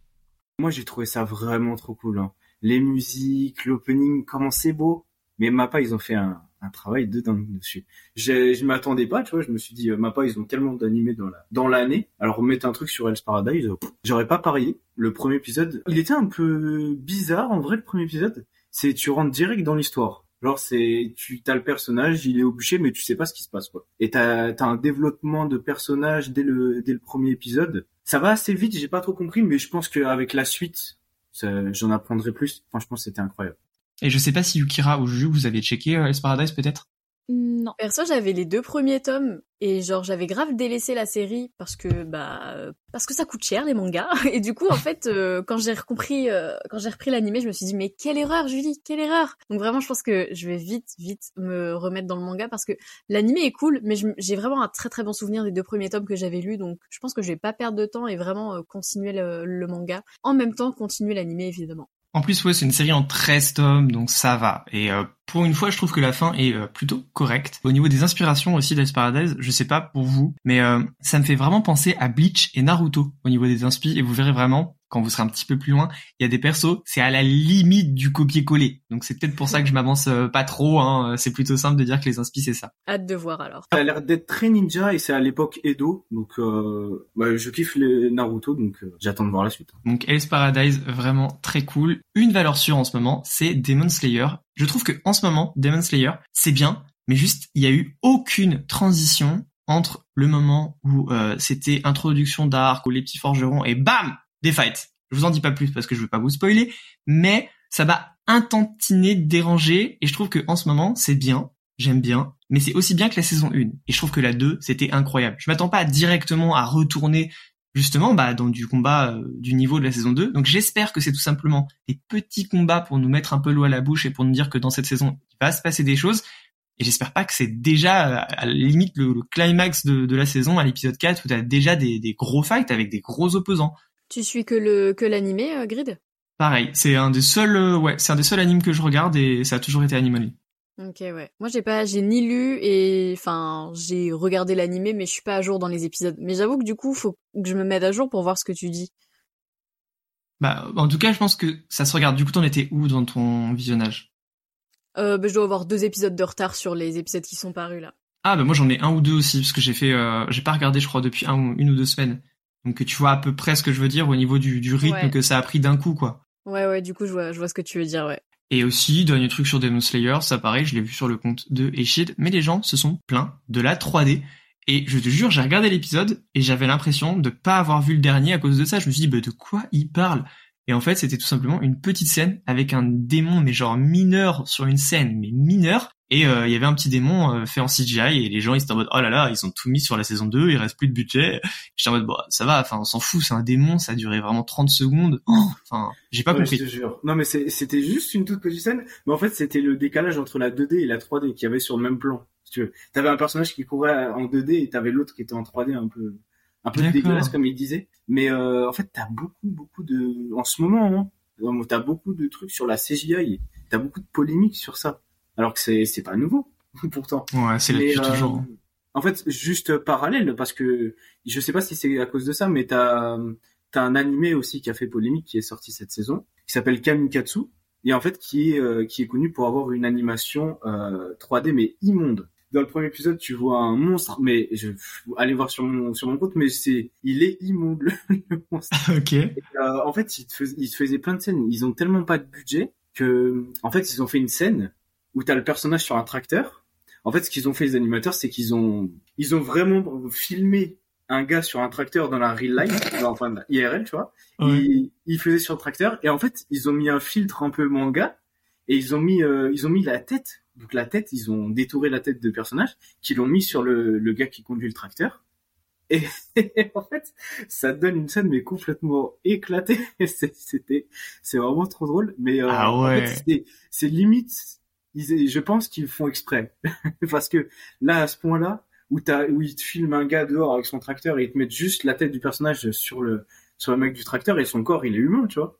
Moi j'ai trouvé ça vraiment trop cool. Hein. Les musiques, l'opening, comment c'est beau. Mais Mappa, ils ont fait un, un travail de dingue dessus. Je, je m'attendais pas, tu vois, je me suis dit, euh, Mappa, ils ont tellement d'animés dans la, dans l'année. Alors, mettre un truc sur Hell's Paradise, euh, j'aurais pas parié. Le premier épisode, il était un peu bizarre, en vrai, le premier épisode. C'est, tu rentres direct dans l'histoire. Genre, c'est, tu, t'as le personnage, il est au bûcher, mais tu sais pas ce qui se passe, quoi. Et t'as, t'as un développement de personnage dès le, dès le premier épisode. Ça va assez vite, j'ai pas trop compris, mais je pense qu'avec la suite, j'en apprendrai plus. Franchement, c'était incroyable. Et je sais pas si Yukira ou Juju, vous avez checké euh, Paradise peut-être? Non. Perso, j'avais les deux premiers tomes et genre j'avais grave délaissé la série parce que bah parce que ça coûte cher les mangas et du coup en fait euh, quand j'ai compris euh, quand j'ai repris l'animé, je me suis dit mais quelle erreur Julie, quelle erreur. Donc vraiment je pense que je vais vite vite me remettre dans le manga parce que l'animé est cool mais j'ai vraiment un très très bon souvenir des deux premiers tomes que j'avais lus donc je pense que je vais pas perdre de temps et vraiment euh, continuer le, le manga en même temps continuer l'animé évidemment. En plus, ouais, c'est une série en 13 tomes, donc ça va. Et euh, pour une fois, je trouve que la fin est euh, plutôt correcte. Au niveau des inspirations aussi d'Ice Paradise, je sais pas pour vous, mais euh, ça me fait vraiment penser à Bleach et Naruto au niveau des inspi, et vous verrez vraiment quand vous serez un petit peu plus loin, il y a des persos, c'est à la limite du copier-coller. Donc c'est peut-être pour ça que je m'avance euh, pas trop. Hein. C'est plutôt simple de dire que les inspi c'est ça. Hâte de voir alors. Ça a l'air d'être très ninja et c'est à l'époque Edo, donc euh, bah, je kiffe les Naruto, donc euh, j'attends de voir la suite. Donc Ace Paradise vraiment très cool. Une valeur sûre en ce moment, c'est Demon Slayer. Je trouve que en ce moment Demon Slayer c'est bien, mais juste il y a eu aucune transition entre le moment où euh, c'était introduction d'arc ou les petits forgerons et bam des fights. Je vous en dis pas plus parce que je veux pas vous spoiler, mais ça va intentiner déranger et je trouve que en ce moment c'est bien, j'aime bien, mais c'est aussi bien que la saison 1 et je trouve que la 2 c'était incroyable. Je m'attends pas directement à retourner justement bah, dans du combat euh, du niveau de la saison 2. Donc j'espère que c'est tout simplement des petits combats pour nous mettre un peu l'eau à la bouche et pour nous dire que dans cette saison il va se passer des choses. Et j'espère pas que c'est déjà à la limite le, climax de, la saison à l'épisode 4 où tu as déjà des gros fights avec des gros opposants. Tu suis que le que l'animé euh, Grid? Pareil, c'est un des seuls euh, ouais, c'est un des seuls animes que je regarde et ça a toujours été Animal. Ok ouais. Moi j'ai pas j'ai ni lu et enfin j'ai regardé l'animé mais je suis pas à jour dans les épisodes. Mais j'avoue que du coup faut que je me mette à jour pour voir ce que tu dis. Bah en tout cas je pense que ça se regarde. Du coup t'en étais où dans ton visionnage? Euh, bah, je dois avoir deux épisodes de retard sur les épisodes qui sont parus là. Ah bah moi j'en ai un ou deux aussi parce que j'ai fait euh, j'ai pas regardé je crois depuis un, une ou deux semaines. Donc tu vois à peu près ce que je veux dire au niveau du, du rythme que ça a pris d'un coup, quoi. Ouais, ouais, du coup, je vois, je vois ce que tu veux dire, ouais. Et aussi, dernier truc sur Demon Slayer, ça pareil, je l'ai vu sur le compte de Eshid, mais les gens se sont plaints de la 3D. Et je te jure, j'ai regardé l'épisode et j'avais l'impression de pas avoir vu le dernier à cause de ça. Je me suis dit, bah, de quoi il parle? Et en fait, c'était tout simplement une petite scène avec un démon, mais genre mineur sur une scène, mais mineur. Et euh, il y avait un petit démon euh, fait en CGI et les gens ils étaient en mode oh là là ils ont tout mis sur la saison 2, il reste plus de budget. J'étais en mode bon ça va, enfin on s'en fout, c'est un démon, ça a duré vraiment 30 secondes. Oh, enfin j'ai pas compris. Je te jure. Non mais c'était juste une toute petite scène, mais en fait c'était le décalage entre la 2D et la 3D qu'il y avait sur le même plan. Si tu veux, t'avais un personnage qui courait en 2D et t'avais l'autre qui était en 3D un peu un peu dégueulasse comme il disait. Mais euh, en fait t'as beaucoup beaucoup de en ce moment hein, t'as beaucoup de trucs sur la CGI, t'as beaucoup de polémiques sur ça alors que c'est c'est pas nouveau pourtant. Ouais, c'est depuis toujours. Euh, en fait, juste parallèle parce que je sais pas si c'est à cause de ça, mais t'as t'as un animé aussi qui a fait polémique qui est sorti cette saison qui s'appelle Kamikatsu et en fait qui est euh, qui est connu pour avoir une animation euh, 3D mais immonde. Dans le premier épisode, tu vois un monstre, mais je allez voir sur mon sur mon compte, mais c'est il est immonde le monstre. ok. euh, en fait, ils, te ils faisaient plein de scènes. Ils ont tellement pas de budget que en fait ils ont fait une scène où t'as le personnage sur un tracteur. En fait, ce qu'ils ont fait les animateurs, c'est qu'ils ont ils ont vraiment filmé un gars sur un tracteur dans la real life, enfin IRL, tu vois. Il, il, faisait sur le tracteur et en fait, ils ont mis un filtre un peu manga et ils ont mis euh, ils ont mis la tête. Donc la tête, ils ont détouré la tête de personnage, qui l'ont mis sur le, le gars qui conduit le tracteur. Et, en fait, ça donne une scène mais complètement éclatée. C'était, c'est vraiment trop drôle. Mais euh, ah ouais. en fait, c'est limite je pense qu'ils font exprès. Parce que là, à ce point-là, où, ils te filment un gars dehors avec son tracteur et ils te mettent juste la tête du personnage sur le, sur le mec du tracteur et son corps, il est humain, tu vois.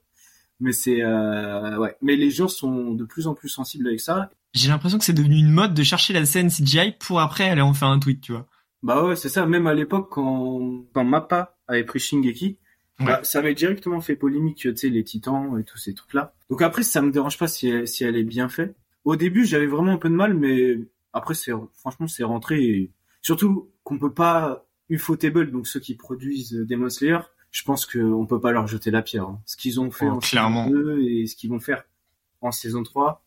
Mais c'est, euh, ouais. Mais les gens sont de plus en plus sensibles avec ça. J'ai l'impression que c'est devenu une mode de chercher la scène CGI pour après aller en faire un tweet, tu vois. Bah ouais, c'est ça. Même à l'époque, quand, quand Mappa avait pris Shingeki, bah, ça avait directement fait polémique, tu sais, les titans et tous ces trucs-là. Donc après, ça me dérange pas si elle, si elle est bien faite. Au début, j'avais vraiment un peu de mal, mais après, c'est franchement, c'est rentré. Et... Surtout qu'on peut pas Ufotable, donc ceux qui produisent Demon Slayer, je pense qu'on peut pas leur jeter la pierre. Hein. Ce qu'ils ont fait oh, en clairement. saison 2 et ce qu'ils vont faire en saison 3,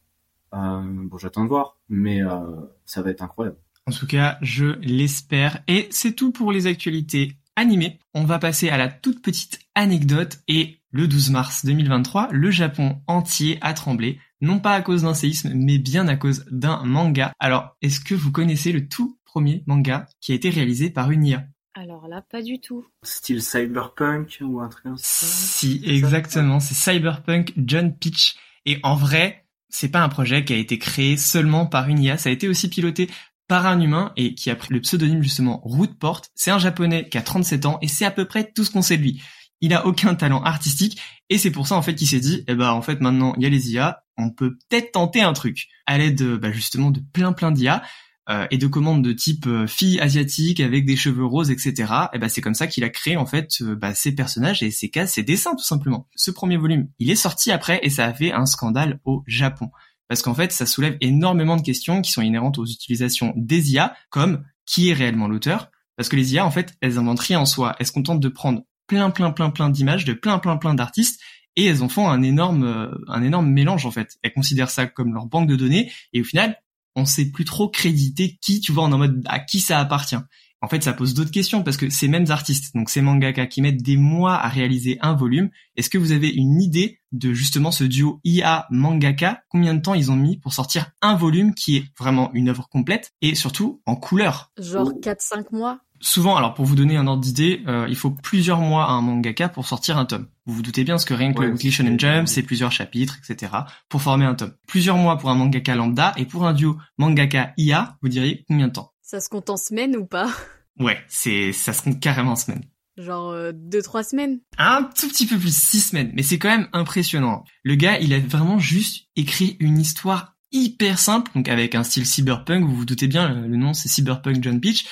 euh, bon, j'attends de voir, mais euh, ça va être incroyable. En tout cas, je l'espère. Et c'est tout pour les actualités animées. On va passer à la toute petite anecdote et le 12 mars 2023, le Japon entier a tremblé non pas à cause d'un séisme, mais bien à cause d'un manga. Alors, est-ce que vous connaissez le tout premier manga qui a été réalisé par une IA alors là, pas du tout. Style cyberpunk ou un truc comme ça? Si, exactement. C'est cyberpunk John Peach. Et en vrai, c'est pas un projet qui a été créé seulement par une IA. Ça a été aussi piloté par un humain et qui a pris le pseudonyme justement Rootport. C'est un japonais qui a 37 ans et c'est à peu près tout ce qu'on sait de lui. Il a aucun talent artistique et c'est pour ça en fait qu'il s'est dit, eh ben en fait maintenant il y a les IA, on peut peut-être tenter un truc à l'aide bah, justement de plein plein d'IA euh, et de commandes de type euh, fille asiatique avec des cheveux roses, etc. Et ben c'est comme ça qu'il a créé en fait euh, bah, ses personnages et ses cas, ses dessins tout simplement. Ce premier volume, il est sorti après et ça a fait un scandale au Japon parce qu'en fait ça soulève énormément de questions qui sont inhérentes aux utilisations des IA comme qui est réellement l'auteur? Parce que les IA en fait elles inventent rien en soi, elles se contentent de prendre plein plein plein plein d'images de plein plein plein d'artistes et elles en font un énorme euh, un énorme mélange en fait. Elles considèrent ça comme leur banque de données et au final, on sait plus trop créditer qui, tu vois, en mode à qui ça appartient. En fait, ça pose d'autres questions parce que ces mêmes artistes, donc ces mangaka qui mettent des mois à réaliser un volume, est-ce que vous avez une idée de justement ce duo IA mangaka? Combien de temps ils ont mis pour sortir un volume qui est vraiment une œuvre complète et surtout en couleur? Genre 4-5 mois? Souvent, alors pour vous donner un ordre d'idée, euh, il faut plusieurs mois à un mangaka pour sortir un tome. Vous vous doutez bien, parce que rien que le Weekly Shonen Jump, c'est plusieurs chapitres, etc. pour former un tome. Plusieurs mois pour un mangaka lambda, et pour un duo mangaka IA, vous diriez combien de temps? Ça se compte en semaines ou pas? Ouais, c'est ça se compte carrément en semaines. Genre euh, deux trois semaines? Un tout petit peu plus, six semaines, mais c'est quand même impressionnant. Le gars, il a vraiment juste écrit une histoire hyper simple, donc avec un style cyberpunk. Vous vous doutez bien, le nom c'est Cyberpunk John Peach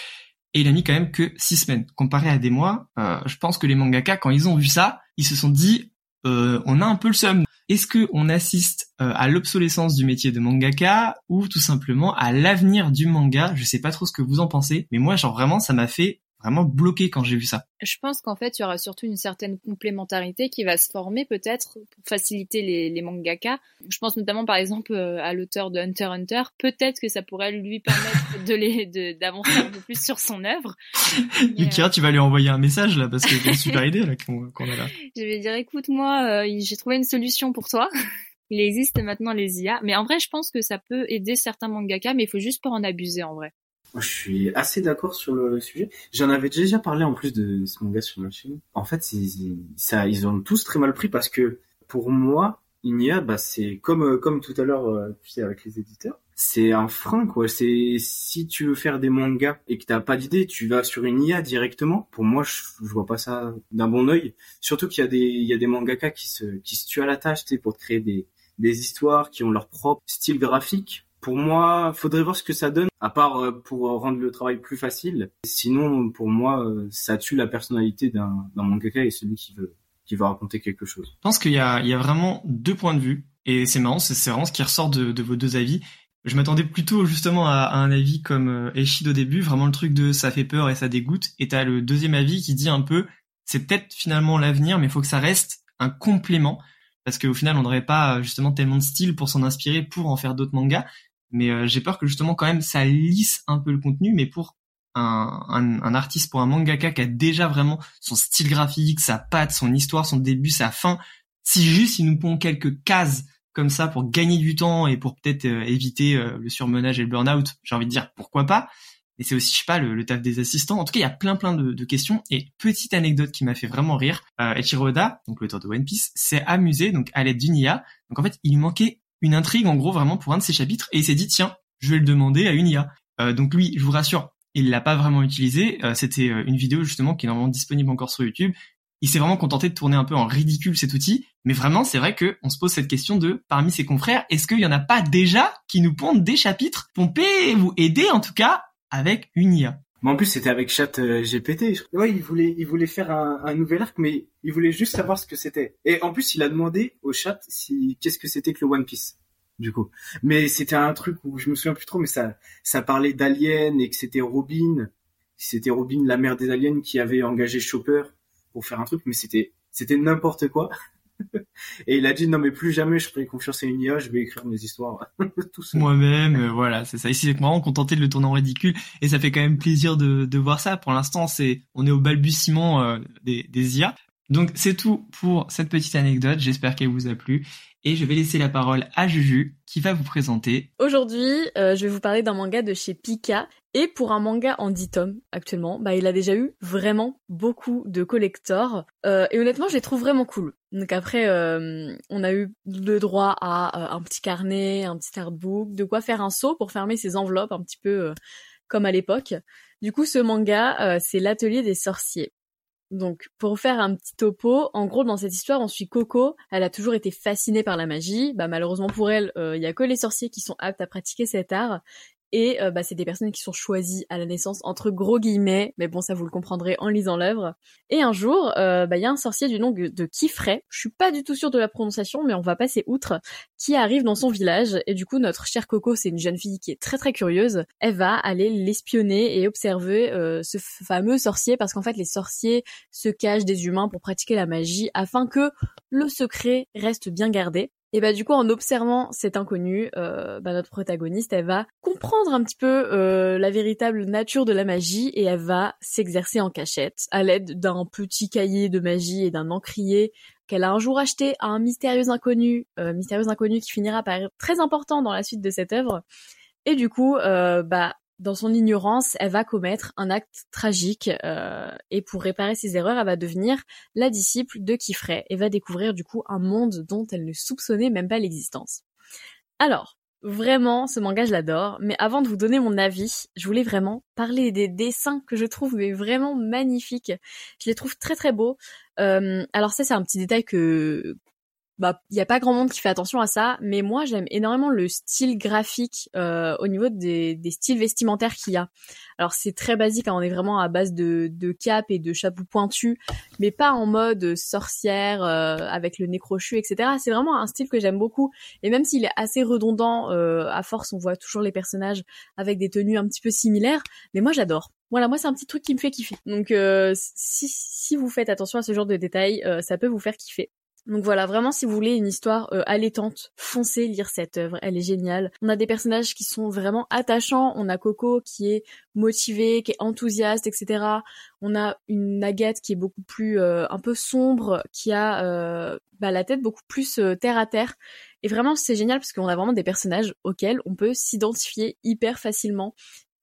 et il a mis quand même que six semaines. Comparé à des mois, euh, je pense que les mangaka, quand ils ont vu ça, ils se sont dit, euh, on a un peu le seum. Est-ce que on assiste euh, à l'obsolescence du métier de mangaka ou tout simplement à l'avenir du manga? Je sais pas trop ce que vous en pensez, mais moi, genre vraiment, ça m'a fait vraiment bloqué quand j'ai vu ça. Je pense qu'en fait, il y aura surtout une certaine complémentarité qui va se former peut-être pour faciliter les, les mangaka. Je pense notamment par exemple euh, à l'auteur de Hunter Hunter. Peut-être que ça pourrait lui permettre de les d'avancer un peu plus sur son œuvre. Yukira, tu vas lui envoyer un message là parce que c'est une super idée là qu'on a là. Je vais dire écoute moi, euh, j'ai trouvé une solution pour toi. Il existe maintenant les IA, mais en vrai, je pense que ça peut aider certains mangaka, mais il faut juste pas en abuser en vrai. Je suis assez d'accord sur le sujet. J'en avais déjà parlé en plus de ce manga sur ma chaîne. En fait, ils, ont tous très mal pris parce que pour moi, une IA, bah, c'est comme euh, comme tout à l'heure, euh, tu avec les éditeurs, c'est un frein quoi. C'est si tu veux faire des mangas et que t'as pas d'idée, tu vas sur une IA directement. Pour moi, je, je vois pas ça d'un bon œil. Surtout qu'il y a des il mangaka qui se tuent à la tâche, pour créer des histoires qui ont leur propre style graphique. Pour moi, faudrait voir ce que ça donne, à part euh, pour rendre le travail plus facile. Sinon, pour moi, ça tue la personnalité d'un mangaka et celui qui veut qui raconter quelque chose. Je pense qu'il y y a vraiment deux points de vue et c'est marrant, c'est vraiment ce qui ressort de, de vos deux avis. Je m'attendais plutôt justement à, un avis comme euh, Eshid au début, vraiment le truc de ça fait peur et ça dégoûte. Et t'as le deuxième avis qui dit un peu c'est peut-être finalement l'avenir, mais il faut que ça reste un complément parce qu'au final on n'aurait pas justement tellement de style pour s'en inspirer pour en faire d'autres mangas. Mais euh, j'ai peur que justement quand même ça lisse un peu le contenu, mais pour un, un, un, artiste, pour un mangaka qui a déjà vraiment son style graphique, sa patte, son histoire, son début, sa fin, si juste il nous pond quelques cases comme ça pour gagner du temps et pour peut-être euh, éviter euh, le surmenage et le burn-out, j'ai envie de dire pourquoi pas. Et c'est aussi, je sais pas, le, le, taf des assistants. En tout cas, il y a plein plein de, de questions. Et petite anecdote qui m'a fait vraiment rire, euh, Echiro Oda, donc l'auteur de One Piece, s'est amusé donc à l'aide d'une IA. Donc en fait, il manquait une intrigue en gros vraiment pour un de ses chapitres et il s'est dit tiens, je vais le demander à une IA. Euh, donc lui, je vous rassure, il l'a pas vraiment utilisé. Euh, c'était euh, une vidéo justement qui est normalement disponible encore sur YouTube. Il s'est vraiment contenté de tourner un peu en ridicule cet outil, mais vraiment c'est vrai que on se pose cette question de parmi ses confrères, est-ce qu'il y en a pas déjà qui nous pondent des chapitres? Pompés ou aider en tout cas avec une IA mais en plus, c'était avec Chat euh, GPT. Ouais, il voulait, il voulait faire un, un, nouvel arc, mais il voulait juste savoir ce que c'était. Et en plus, il a demandé au chat si qu'est-ce que c'était que le One Piece du coup. Mais c'était un truc où je me souviens plus trop, mais ça, ça parlait d'aliens et que c'était Robin, c'était Robin, la mère des aliens, qui avait engagé Chopper pour faire un truc, mais c'était, c'était n'importe quoi. et il a dit non mais plus jamais je ferai confiance à une IA, je vais écrire mes histoires tout Moi-même, euh, voilà, c'est ça. Ici, c'est vraiment contenté de le tourner en ridicule et ça fait quand même plaisir de, de voir ça. Pour l'instant, c'est, on est au balbutiement euh, des, des IA. Donc c'est tout pour cette petite anecdote. J'espère qu'elle vous a plu et je vais laisser la parole à Juju qui va vous présenter. Aujourd'hui, euh, je vais vous parler d'un manga de chez Pika et pour un manga en 10 tomes actuellement, bah il a déjà eu vraiment beaucoup de collectors euh, et honnêtement, je les trouve vraiment cool. Donc après euh, on a eu le droit à un petit carnet, un petit artbook, de quoi faire un saut pour fermer ses enveloppes un petit peu comme à l'époque. Du coup, ce manga, c'est l'atelier des sorciers. Donc, pour faire un petit topo, en gros, dans cette histoire, on suit Coco. Elle a toujours été fascinée par la magie. Bah, malheureusement pour elle, il euh, y a que les sorciers qui sont aptes à pratiquer cet art. Et euh, bah, c'est des personnes qui sont choisies à la naissance entre gros guillemets, mais bon ça vous le comprendrez en lisant l'œuvre. Et un jour, euh, bah, il y a un sorcier du nom de Kifray, je suis pas du tout sûre de la prononciation, mais on va passer outre, qui arrive dans son village. Et du coup notre chère Coco, c'est une jeune fille qui est très très curieuse, elle va aller l'espionner et observer euh, ce fameux sorcier, parce qu'en fait les sorciers se cachent des humains pour pratiquer la magie, afin que le secret reste bien gardé. Et bah du coup en observant cet inconnu, euh, bah, notre protagoniste elle va comprendre un petit peu euh, la véritable nature de la magie et elle va s'exercer en cachette à l'aide d'un petit cahier de magie et d'un encrier qu'elle a un jour acheté à un mystérieux inconnu, euh, mystérieux inconnu qui finira par être très important dans la suite de cette œuvre. Et du coup, euh, bah dans son ignorance, elle va commettre un acte tragique euh, et pour réparer ses erreurs, elle va devenir la disciple de Kifray et va découvrir du coup un monde dont elle ne soupçonnait même pas l'existence. Alors, vraiment, ce manga je l'adore, mais avant de vous donner mon avis, je voulais vraiment parler des dessins que je trouve vraiment magnifiques. Je les trouve très très beaux. Euh, alors ça c'est un petit détail que bah il y a pas grand monde qui fait attention à ça, mais moi j'aime énormément le style graphique euh, au niveau des, des styles vestimentaires qu'il y a. Alors c'est très basique, hein, on est vraiment à base de, de cap et de chapeau pointu, mais pas en mode sorcière euh, avec le nez crochu, etc. C'est vraiment un style que j'aime beaucoup, et même s'il est assez redondant, euh, à force on voit toujours les personnages avec des tenues un petit peu similaires, mais moi j'adore. Voilà, moi c'est un petit truc qui me fait kiffer. Donc euh, si, si vous faites attention à ce genre de détails, euh, ça peut vous faire kiffer. Donc voilà, vraiment si vous voulez une histoire euh, allaitante, foncez lire cette œuvre, elle est géniale. On a des personnages qui sont vraiment attachants, on a Coco qui est motivé, qui est enthousiaste, etc. On a une Agathe qui est beaucoup plus euh, un peu sombre, qui a euh, bah, la tête beaucoup plus terre à terre. Et vraiment c'est génial parce qu'on a vraiment des personnages auxquels on peut s'identifier hyper facilement.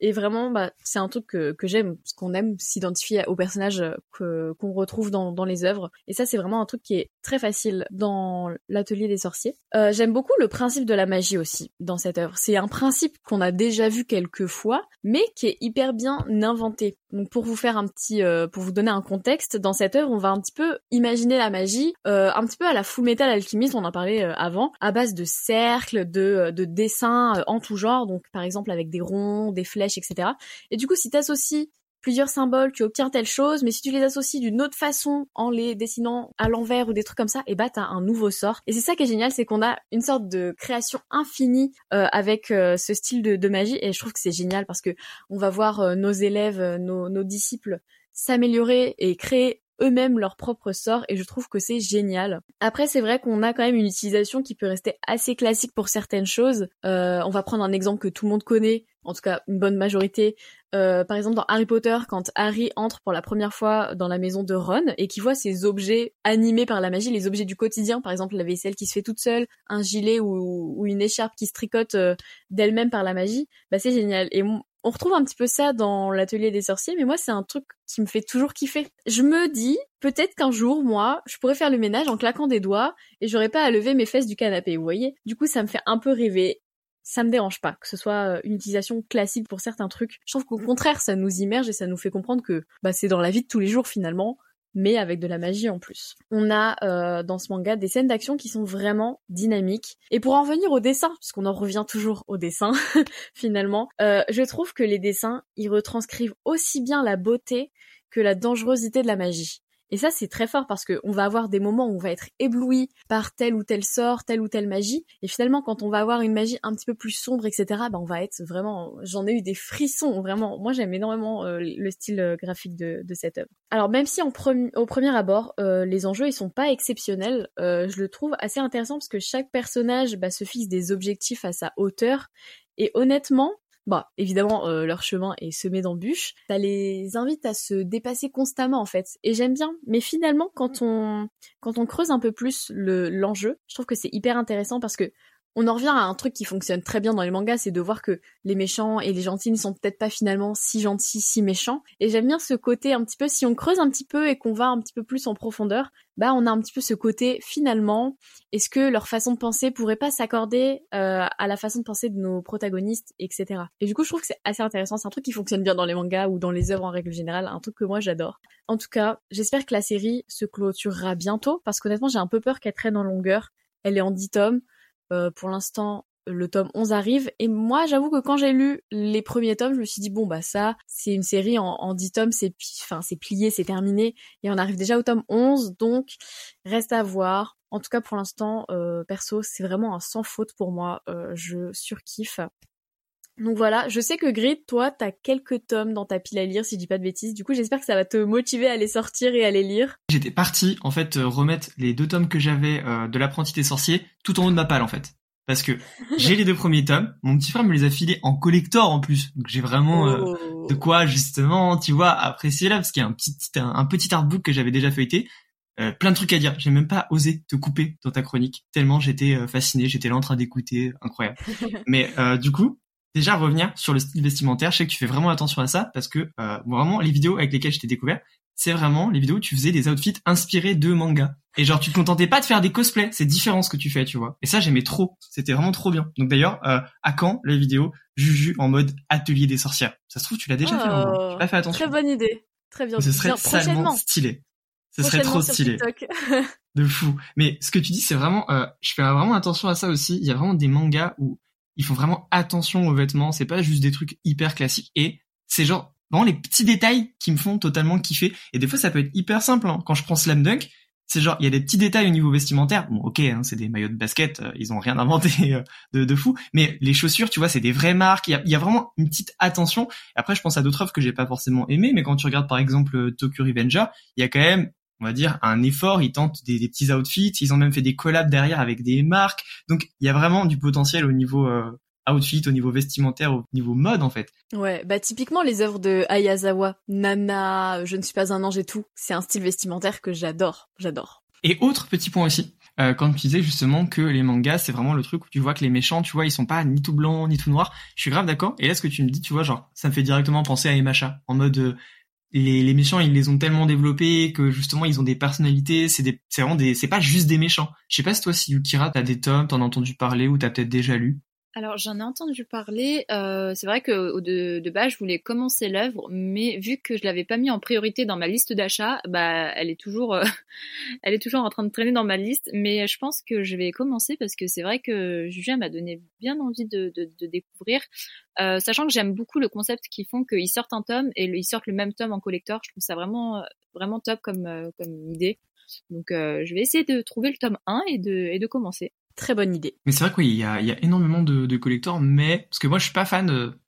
Et vraiment, bah, c'est un truc que, que j'aime, parce qu'on aime s'identifier aux personnages que qu'on retrouve dans, dans les œuvres. Et ça, c'est vraiment un truc qui est très facile dans l'atelier des sorciers. Euh, j'aime beaucoup le principe de la magie aussi dans cette œuvre. C'est un principe qu'on a déjà vu quelques fois, mais qui est hyper bien inventé. Donc pour vous faire un petit, euh, pour vous donner un contexte, dans cette œuvre, on va un petit peu imaginer la magie, euh, un petit peu à la Full Metal Alchemist, on en parlait euh, avant, à base de cercles, de, de dessins en tout genre. Donc par exemple avec des ronds, des flèches etc. Et du coup, si tu associes plusieurs symboles, tu obtiens telle chose, mais si tu les associes d'une autre façon en les dessinant à l'envers ou des trucs comme ça, et eh bah t'as un nouveau sort. Et c'est ça qui est génial, c'est qu'on a une sorte de création infinie euh, avec euh, ce style de, magie, et je trouve que c'est génial parce que on va voir euh, nos élèves, nos disciples s'améliorer et créer eux-mêmes leur propre sort et je trouve que c'est génial. Après c'est vrai qu'on a quand même une utilisation qui peut rester assez classique pour certaines choses. on va prendre un exemple que tout le monde connaît, en tout cas une bonne majorité. Euh, par exemple dans Harry Potter, quand Harry entre pour la première fois dans la maison de Ron et qu'il voit ces objets animés par la magie, les objets du quotidien, par exemple la vaisselle qui se fait toute seule, un gilet ou, une écharpe qui se tricote euh, d'elle-même par la magie, bah c'est génial. On retrouve un petit peu ça dans l'atelier des sorciers, mais moi c'est un truc qui me fait toujours kiffer. Je me dis peut-être qu'un jour moi je pourrais faire le ménage en claquant des doigts et j'aurais pas à lever mes fesses du canapé, vous voyez? Du coup ça me fait un peu rêver ça me dérange pas que ce soit euh, une utilisation classique pour certains trucs. Je trouve qu'au contraire, ça nous immerge et ça nous fait comprendre que bah, c'est dans la vie de tous les jours finalement, mais avec de la magie en plus. On a euh, dans ce manga des scènes d'action qui sont vraiment dynamiques. Et pour en venir au dessin, puisqu'on en revient toujours au dessin finalement, euh, je trouve que les dessins, ils retranscrivent aussi bien la beauté que la dangerosité de la magie. Et ça, c'est très fort parce qu'on va avoir des moments où on va être ébloui par tel ou tel sort, telle ou telle magie. Et finalement, quand on va avoir une magie un petit peu plus sombre, etc., bah, on va être vraiment, j'en ai eu des frissons, vraiment. Moi, j'aime énormément euh, le style euh, graphique de, cette œuvre. Alors, même si au premier abord, euh, les enjeux, ils sont pas exceptionnels, je le trouve assez intéressant parce que chaque personnage bah, se fixe des objectifs à sa hauteur. Et honnêtement, bah évidemment euh, leur chemin est semé d'embûches, ça les invite à se dépasser constamment en fait. Et j'aime bien, mais finalement quand on quand on creuse un peu plus le l'enjeu, je trouve que c'est hyper intéressant parce que on en revient à un truc qui fonctionne très bien dans les mangas, c'est de voir que les méchants et les gentils ne sont peut-être pas finalement si gentils, si méchants. Et j'aime bien ce côté un petit peu, si on creuse un petit peu et qu'on va un petit peu plus en profondeur, bah on a un petit peu ce côté finalement, est-ce que leur façon de penser pourrait pas s'accorder euh, à la façon de penser de nos protagonistes, etc. Et du coup, je trouve que c'est assez intéressant. C'est un truc qui fonctionne bien dans les mangas ou dans les œuvres en règle générale, un truc que moi j'adore. En tout cas, j'espère que la série se clôturera bientôt parce qu'honnêtement, j'ai un peu peur qu'elle traîne en longueur. Elle est en 10 tomes. Euh, pour l'instant, le tome 11 arrive. Et moi j'avoue que quand j'ai lu les premiers tomes je me suis dit bon bah ça c'est une série en, en 10 tomes c'est enfin plié c'est terminé. Et on arrive déjà au tome 11 donc reste à voir. En tout cas pour l'instant euh, perso c'est vraiment un sans faute pour moi. Euh, je surkiffe donc voilà, je sais que Grid, toi, t'as quelques tomes dans ta pile à lire, si je dis pas de bêtises. Du coup, j'espère que ça va te motiver à les sortir et à les lire. J'étais parti, en fait, euh, remettre les deux tomes que j'avais euh, de l'apprenti des sorciers tout en haut de ma palle, en fait. Parce que j'ai les deux premiers tomes, mon petit frère me les a filés en collector en plus. Donc j'ai vraiment euh, oh. de quoi, justement, tu vois, apprécier là, parce qu'il y a un petit, un, petit artbook que j'avais déjà feuilleté. plein de trucs à dire. J'ai même pas osé te couper dans ta chronique, tellement j'étais fasciné, j'étais là en train d'écouter, incroyable. Mais du coup, déjà revenir sur le style vestimentaire. Je sais que tu fais vraiment attention à ça parce que euh, vraiment les vidéos avec lesquelles je t'ai découvert, c'est vraiment les vidéos où tu faisais des outfits inspirés de manga. Et genre tu te contentais pas de faire des cosplays, c'est différent ce que tu fais, tu vois. Et ça j'aimais trop, c'était vraiment trop bien. Donc d'ailleurs, euh, à quand les vidéos Juju en mode atelier des sorcières? Ça se trouve tu l'as déjà fait, oh, j'ai pas fait attention. Très bonne idée, très bien. Ce serait salement stylé. Ce serait trop stylé. de fou. Mais ce que tu dis, c'est vraiment, euh, je fais vraiment attention à ça aussi. Il y a vraiment des mangas où ils font vraiment attention aux vêtements, c'est pas juste des trucs hyper classiques et c'est genre vraiment les petits détails qui me font totalement kiffer et des fois ça peut être hyper simple hein. quand je prends Slam Dunk c'est genre il y a des petits détails au niveau vestimentaire bon ok hein, c'est des maillots de basket euh, ils ont rien inventé euh, de, fou mais les chaussures tu vois c'est des vraies marques il y a, vraiment une petite attention après je pense à d'autres œuvres que j'ai pas forcément aimées mais quand tu regardes par exemple euh, Tokyo Revenger il y a quand même on va dire, un effort. Ils tentent des, petits outfits. Ils ont même fait des collabs derrière avec des marques. Donc, il y a vraiment du potentiel au niveau euh, outfit, au niveau vestimentaire, au niveau mode, en fait. Ouais, bah typiquement les œuvres de Ayazawa, Nana, Je ne suis pas un ange et tout, c'est un style vestimentaire que j'adore, j'adore. Et autre petit point aussi, euh, quand tu disais justement que les mangas, c'est vraiment le truc où tu vois que les méchants, tu vois, ils sont pas ni tout blanc ni tout noir. Je suis grave d'accord. Et là, ce que tu me dis, tu vois, genre, ça me fait directement penser à Emacha, en mode euh, les, les méchants, ils les ont tellement développés que justement, ils ont des personnalités. C'est des, c'est vraiment des, c'est pas juste des méchants. Je sais pas si toi, si Yukira, t'as des tomes, t'en as entendu parler ou t'as peut-être déjà lu. Alors j'en ai entendu parler. Euh, c'est vrai que de, de base je voulais commencer l'œuvre, mais vu que je l'avais pas mis en priorité dans ma liste d'achat, bah elle est toujours, euh, elle est toujours en train de traîner dans ma liste. Mais je pense que je vais commencer parce que c'est vrai que Julien m'a donné bien envie de, découvrir, euh, sachant que j'aime beaucoup le concept qu'ils font qu'ils sortent un tome et ils sortent le même tome en collector. Je trouve ça vraiment vraiment top comme comme idée. Donc je vais essayer de trouver le tome 1 et de et de commencer. Très bonne idée. Mais c'est vrai qu'il y a, y a énormément de, de collectors, mais parce que moi je suis pas fan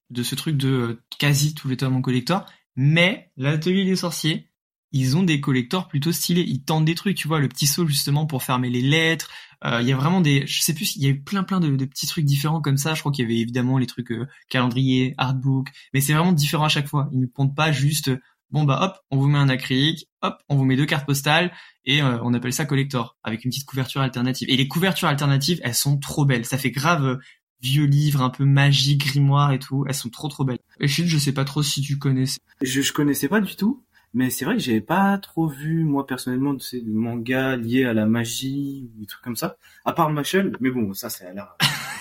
de, ce truc de euh, quasi tous les tomes en collector, mais l'atelier des sorciers, ils ont des collectors plutôt stylés. Ils tentent des trucs, tu vois, le petit saut justement pour fermer les lettres. Euh, il y a vraiment des, je sais plus, il y a eu plein plein de, petits trucs différents comme ça. Je crois qu'il y avait évidemment les trucs euh, calendrier, artbook, mais c'est vraiment différent à chaque fois. Ils ne comptent pas juste bon bah hop, on vous met un acrylique, hop, on vous met deux cartes postales et euh, on appelle ça collector avec une petite couverture alternative. Et les couvertures alternatives, elles sont trop belles. Ça fait grave euh, vieux livre, un peu magie, grimoire et tout. Elles sont trop trop belles. Et Chine, je sais pas trop si tu connaissais. Je, je connaissais pas du tout. Mais c'est vrai que j'avais pas trop vu, moi, personnellement, de ces mangas liés à la magie ou des trucs comme ça. À part Machel, mais bon, ça, c'est à l'air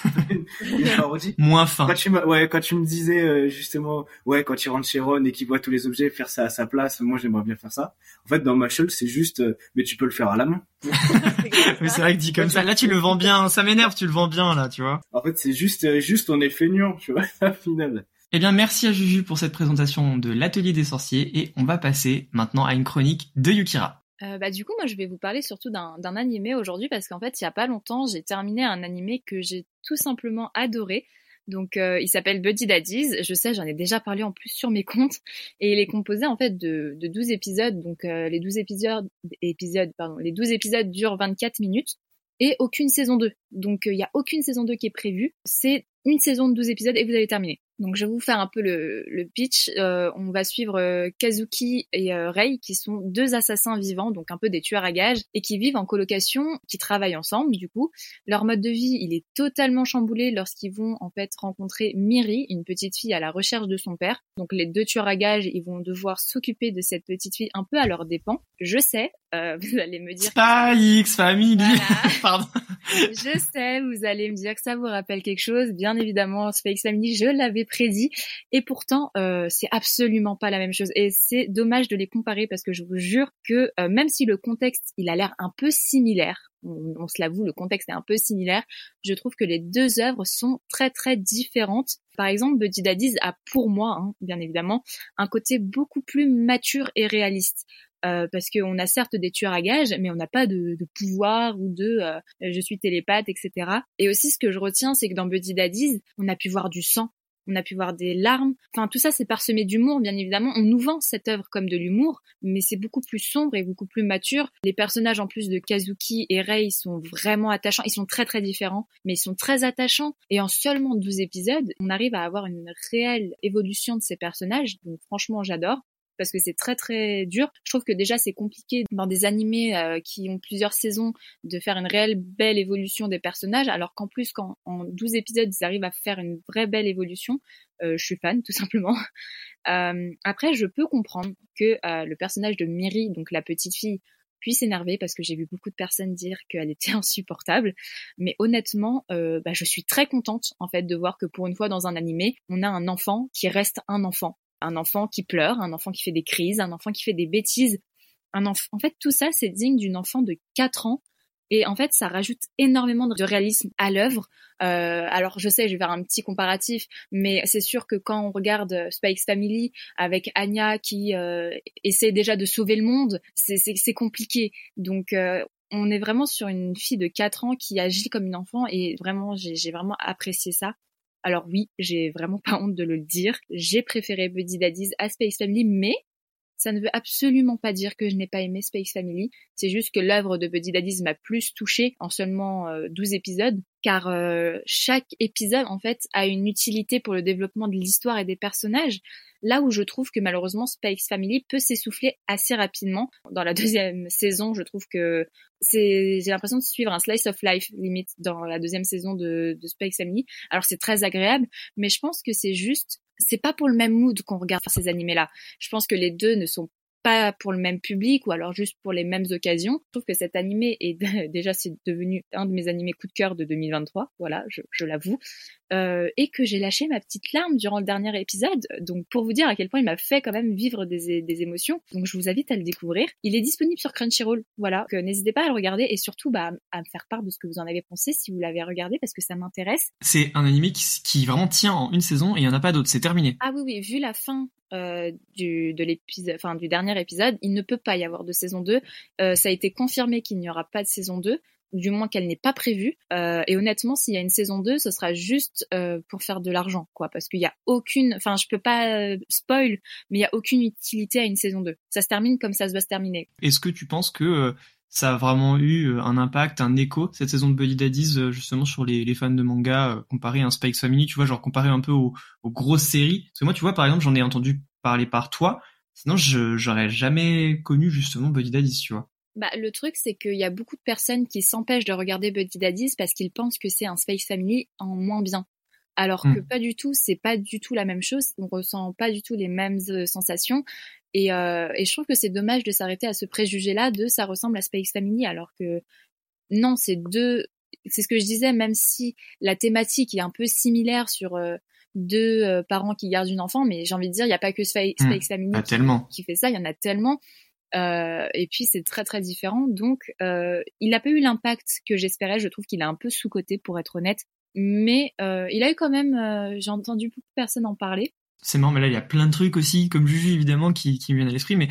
Moins fin. Quand tu, ouais, quand tu me disais, euh, justement, ouais, quand il rentre chez Ron et qu'il voit tous les objets faire ça à sa place, moi, j'aimerais bien faire ça. En fait, dans Machel, c'est juste, euh, mais tu peux le faire à la main. mais c'est vrai que dit comme ça, là, tu le vends bien, ça m'énerve, tu le vends bien, là, tu vois. En fait, c'est juste, euh, juste, on est feignant, tu vois, au final. Eh bien, merci à Juju pour cette présentation de l'atelier des sorciers et on va passer maintenant à une chronique de Yukira. Euh, bah, du coup, moi, je vais vous parler surtout d'un animé aujourd'hui parce qu'en fait, il y a pas longtemps, j'ai terminé un animé que j'ai tout simplement adoré. Donc, euh, il s'appelle Buddy Daddies. Je sais, j'en ai déjà parlé en plus sur mes comptes. Et il est composé en fait de, de 12 épisodes. Donc, euh, les 12 épisodes, épisodes, pardon, les 12 épisodes durent 24 minutes et aucune saison 2. Donc, il n'y a aucune saison 2 qui est prévue. C'est une saison de 12 épisodes et vous avez terminé. Donc je vais vous faire un peu le, pitch. Euh, on va suivre euh, Kazuki et euh, Rei qui sont deux assassins vivants, donc un peu des tueurs à gages, et qui vivent en colocation, qui travaillent ensemble du coup. Leur mode de vie, il est totalement chamboulé lorsqu'ils vont en fait rencontrer Miri, une petite fille à la recherche de son père. Donc les deux tueurs à gages, ils vont devoir s'occuper de cette petite fille un peu à leurs dépens. Je sais, vous allez me dire... Spy X Family Pardon. Je sais, vous allez me dire que ça vous rappelle quelque chose. Bien évidemment, Spy X Family, je l'avais prédit. Et pourtant, euh, c'est absolument pas la même chose. Et c'est dommage de les comparer parce que je vous jure que euh, même si le contexte, il a l'air un peu similaire, on, se l'avoue, le contexte est un peu similaire, je trouve que les deux œuvres sont très très différentes. Par exemple, Buddy Daddies a pour moi, hein, bien évidemment, un côté beaucoup plus mature et réaliste. Euh, parce qu'on a certes des tueurs à gages, mais on n'a pas de, de, pouvoir ou de euh, je suis télépathe, etc. Et aussi, ce que je retiens, c'est que dans Buddy Daddies, on a pu voir du sang, on a pu voir des larmes. Enfin, tout ça, c'est parsemé d'humour, bien évidemment. On nous vend cette œuvre comme de l'humour, mais c'est beaucoup plus sombre et beaucoup plus mature. Les personnages, en plus de Kazuki et Rei, sont vraiment attachants. Ils sont très, très différents, mais ils sont très attachants. Et en seulement 12 épisodes, on arrive à avoir une réelle évolution de ces personnages. Donc, franchement, j'adore parce que c'est très très dur. Je trouve que déjà c'est compliqué dans des animés euh, qui ont plusieurs saisons de faire une réelle belle évolution des personnages, alors qu'en plus quand en 12 épisodes ils arrivent à faire une vraie belle évolution, euh, je suis fan tout simplement. Euh, après je peux comprendre que le personnage de Miri, donc la petite fille, puisse s'énerver parce que j'ai vu beaucoup de personnes dire qu'elle était insupportable. Mais honnêtement, bah, je suis très contente en fait de voir que pour une fois dans un animé, on a un enfant qui reste un enfant un enfant qui pleure, un enfant qui fait des crises, un enfant qui fait des bêtises. Un en fait, tout ça, c'est digne d'une enfant de 4 ans. Et en fait, ça rajoute énormément de réalisme à l'œuvre. Euh, alors, je sais, je vais faire un petit comparatif, mais c'est sûr que quand on regarde Spikes Family avec Anya qui euh, essaie déjà de sauver le monde, c'est compliqué. Donc, euh, on est vraiment sur une fille de 4 ans qui agit comme une enfant et vraiment, j'ai vraiment apprécié ça. Alors oui, j'ai vraiment pas honte de le dire. J'ai préféré Buddy Daddies à Space Family, mais Ça ne veut absolument pas dire que je n'ai pas aimé Space Family. C'est juste que l'œuvre de Buddy Daddies m'a plus touchée en seulement 12 épisodes car euh, chaque épisode en fait a une utilité pour le développement de l'histoire et des personnages. Là où je trouve que malheureusement Space Family peut s'essouffler assez rapidement. Dans la deuxième saison, je trouve que c'est j'ai l'impression de suivre un slice of life limite dans la deuxième saison de, de Space Family. Alors c'est très agréable, mais je pense que c'est juste c'est pas pour le même mood qu'on regarde ces animés là. Je pense que les deux ne sont pas pour le même public ou alors juste pour les mêmes occasions. Je trouve que cet animé est déjà c'est devenu un de mes animés coup de cœur de 2023, voilà, je, je l'avoue, euh, et que j'ai lâché ma petite larme durant le dernier épisode. Donc pour vous dire à quel point il m'a fait quand même vivre des, des émotions. Donc je vous invite à le découvrir. Il est disponible sur Crunchyroll, voilà. N'hésitez pas à le regarder et surtout bah, à me faire part de ce que vous en avez pensé si vous l'avez regardé parce que ça m'intéresse. C'est un animé qui, qui vraiment tient en une saison et il y en a pas d'autres. C'est terminé. Ah oui oui, vu la fin euh, du, de l'épisode, enfin, du dernier épisode, il ne peut pas y avoir de saison 2. Euh, ça a été confirmé qu'il n'y aura pas de saison 2 ou du moins qu'elle n'est pas prévue. Euh, et honnêtement, s'il y a une saison 2, ce sera juste euh, pour faire de l'argent, quoi, parce qu'il y a aucune, enfin, je peux pas euh, spoil, mais il y a aucune utilité à une saison 2. Ça se termine comme ça se doit se terminer. Est-ce que tu penses que ça a vraiment eu euh, un impact, un écho cette saison de Buddy Daddies euh, justement sur les, les fans de manga euh, comparé à un Spikes Family, tu vois, genre comparé un peu aux, aux grosses séries? Parce que moi, tu vois, par exemple, j'en ai entendu parler par toi. Sinon, je j'aurais jamais connu justement Buddy Daddies, tu vois. Bah, le truc, c'est qu'il y a beaucoup de personnes qui s'empêchent de regarder Buddy Daddies parce qu'ils pensent que c'est un Space Family en moins bien. Alors que hmm. pas du tout, c'est pas du tout la même chose. On ressent pas du tout les mêmes sensations. Et, euh, et je trouve que c'est dommage de s'arrêter à ce préjugé-là de ça ressemble à Space Family, alors que non, c'est deux. C'est ce que je disais, même si la thématique est un peu similaire sur euh, deux euh, parents qui gardent une enfant, mais j'ai envie de dire, il n'y a pas que Space, mmh, Family qui, qui, fait ça, il y en a tellement. Euh, et puis c'est très très différent, donc euh, il n'a pas eu l'impact que j'espérais. Je trouve qu'il est un peu sous coté pour être honnête, mais il a eu quand même. j'ai entendu beaucoup de personnes en parler c'est marrant, mais là, il y a plein de trucs aussi, comme Juju, évidemment, qui, qui me viennent à l'esprit, mais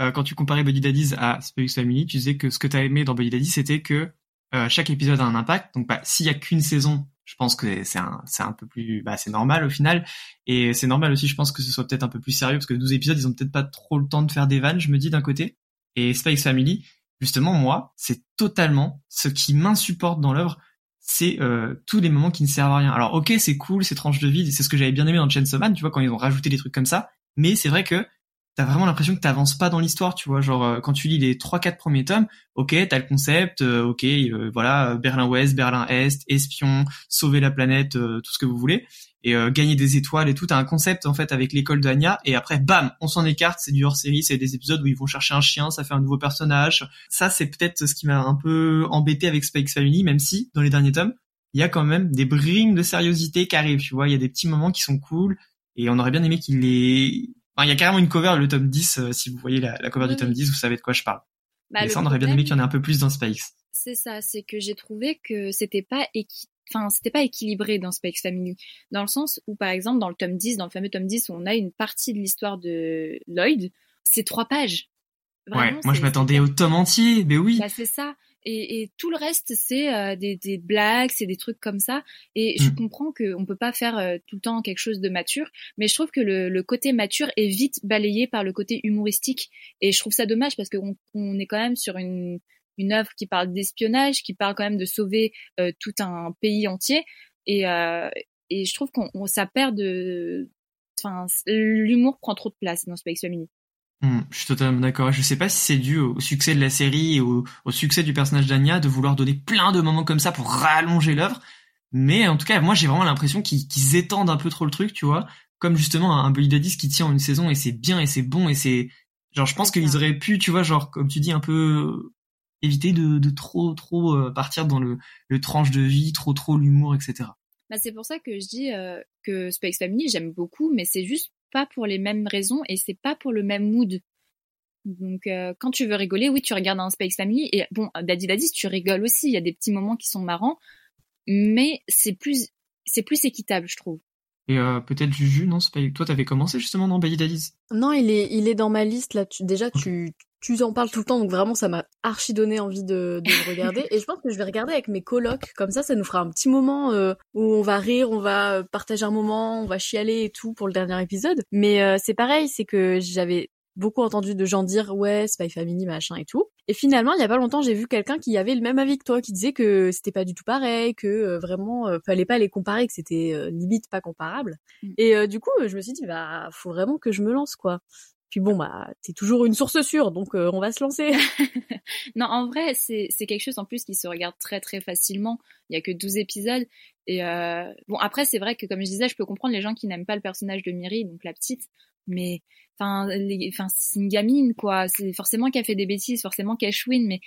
euh, quand tu comparais Buddy Daddies à Space Family, tu disais que ce que tu as aimé dans Buddy Daddies, c'était que euh, chaque épisode a un impact. Donc, bah, s'il y a qu'une saison, je pense que c'est un, un peu plus, bah, c'est normal au final. Et c'est normal aussi, je pense que ce soit peut-être un peu plus sérieux, parce que 12 épisodes, ils ont peut-être pas trop le temps de faire des vannes, je me dis d'un côté. Et Space Family, justement, moi, c'est totalement ce qui m'insupporte dans l'œuvre, c'est euh, tous les moments qui ne servent à rien. Alors ok, c'est cool, c'est tranche de vie, c'est ce que j'avais bien aimé dans Chainsaw Man, tu vois, quand ils ont rajouté des trucs comme ça. Mais c'est vrai que t'as vraiment l'impression que t'avances pas dans l'histoire, tu vois. Genre euh, quand tu lis les trois quatre premiers tomes, ok, t'as le concept, euh, ok, voilà, Berlin-Ouest, Berlin-Est, espion, sauver la planète, tout ce que vous voulez et euh, gagner des étoiles et tout. T'as un concept en fait avec l'école d'Anya et après bam, on s'en écarte. C'est du hors série, c'est des épisodes où ils vont chercher un chien, ça fait un nouveau personnage. Ça c'est peut-être ce qui m'a un peu embêté avec Spikes Family, même si dans les derniers tomes il y a quand même des brimes de sériosité qui arrivent. Tu vois, il y a des petits moments qui sont cool et on aurait bien aimé qu'il les. Enfin, il y a carrément une cover le tome 10. Euh, si vous voyez la, cover du tome 10, vous savez de quoi je parle. Bah, et ça, on aurait bien aimé qu'il y en ait un peu plus dans Spikes. C'est ça, c'est que j'ai trouvé que c'était pas équitable enfin c'était pas équilibré dans Spikes Family dans le sens où par exemple dans le tome 10 dans le fameux tome 10 où on a une partie de l'histoire de Lloyd c'est trois pages ouais moi je m'attendais au tome entier mais oui bah, c'est ça et, et, tout le reste c'est euh, des, des, blagues c'est des trucs comme ça et je mm. comprends qu'on peut pas faire euh, tout le temps quelque chose de mature mais je trouve que le, le, côté mature est vite balayé par le côté humoristique et je trouve ça dommage parce qu'on on est quand même sur une une œuvre qui parle d'espionnage, qui parle quand même de sauver euh, tout un pays entier. Et, euh, et je trouve qu'on ça perd de, enfin, l'humour prend trop de place dans Space Family. Hmm, je suis totalement d'accord. Je sais pas si c'est dû au succès de la série et au, succès du personnage d'Anya de vouloir donner plein de moments comme ça pour rallonger l'œuvre. Mais en tout cas, moi j'ai vraiment l'impression qu'ils étendent un peu trop le truc, tu vois. Comme justement un Bully Daddy qui tient une saison et c'est bien et c'est bon et c'est genre je pense qu'ils auraient pu, tu vois, genre comme tu dis un peu éviter de, de trop trop euh, partir dans le, le tranche de vie, trop trop l'humour, etc. Bah, c'est pour ça que je dis euh, que Space Family j'aime beaucoup, mais c'est juste pas pour les mêmes raisons et c'est pas pour le même mood. Donc euh, quand tu veux rigoler, oui, tu regardes un Space Family et bon, Daddy Daddy, tu rigoles aussi, il y a des petits moments qui sont marrants, mais c'est plus c'est plus équitable, je trouve. Et euh, peut-être Juju, non Toi, t'avais commencé justement dans Daddy Daddies? Non, il est, il est dans ma liste là. Tu, déjà, tu, tu en parles tout le temps, donc vraiment ça m'a archi donné envie de, de le regarder. Et je pense que je vais regarder avec mes colocs, comme ça ça nous fera un petit moment euh, où on va rire, on va partager un moment, on va chialer et tout pour le dernier épisode. Mais euh, c'est pareil, c'est que j'avais beaucoup entendu de gens dire ouais Spy Family machin et tout. Et finalement, il y a pas longtemps, j'ai vu quelqu'un qui avait le même avis que toi, qui disait que c'était pas du tout pareil, que euh, vraiment euh, fallait pas les comparer, que c'était euh, limite pas comparable. Mm. Et du coup, je me suis dit bah faut vraiment que je me lance quoi. Puis bon, bah, t'es toujours une source sûre, donc euh, on va se lancer. non, en vrai, c'est quelque chose en plus qui se regarde très très facilement. Il y a que 12 épisodes. Et euh, bon, après, c'est vrai que comme je disais, je peux comprendre les gens qui n'aiment pas le personnage de Miri, donc la petite. Mais enfin, enfin, c'est une gamine, quoi. C'est forcément qu'elle fait des bêtises, forcément qu'elle chouine, mais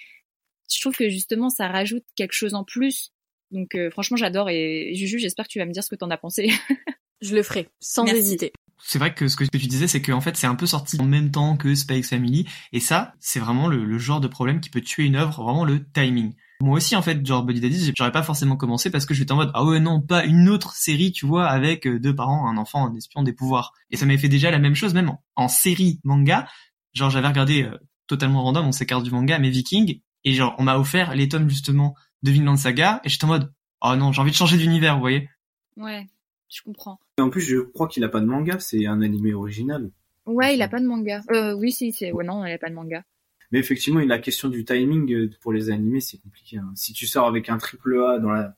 je trouve que justement, ça rajoute quelque chose en plus. Donc euh, franchement, j'adore. Et Juju, j'espère que tu vas me dire ce que t'en as pensé. je le ferai, sans hésiter c'est vrai que ce que tu disais, c'est qu'en fait, c'est un peu sorti en même temps que Spy Family, et ça, c'est vraiment le, genre de problème qui peut tuer une œuvre, vraiment le timing. Moi aussi, en fait, genre Buddy Daddy, j'aurais pas forcément commencé parce que j'étais en mode ah ouais non, pas une autre série, tu vois, avec euh, deux parents, un enfant, un espion, des pouvoirs. Et ça m'avait fait déjà la même chose, même en, série manga. Genre j'avais regardé euh, totalement random, on s'écarte du manga, mais Viking, et genre on m'a offert les tomes justement de Vinland Saga, et j'étais en mode oh non, j'ai envie de changer d'univers, vous voyez. Ouais je comprends. Et en plus, je crois qu'il a pas de manga, c'est un animé original. Ouais, il a pas de manga. Euh, oui, si, c'est. Ouais, non, il a pas de manga. Mais effectivement, la question du timing euh, pour les animés, c'est compliqué. Hein. Si tu sors avec un triple A dans la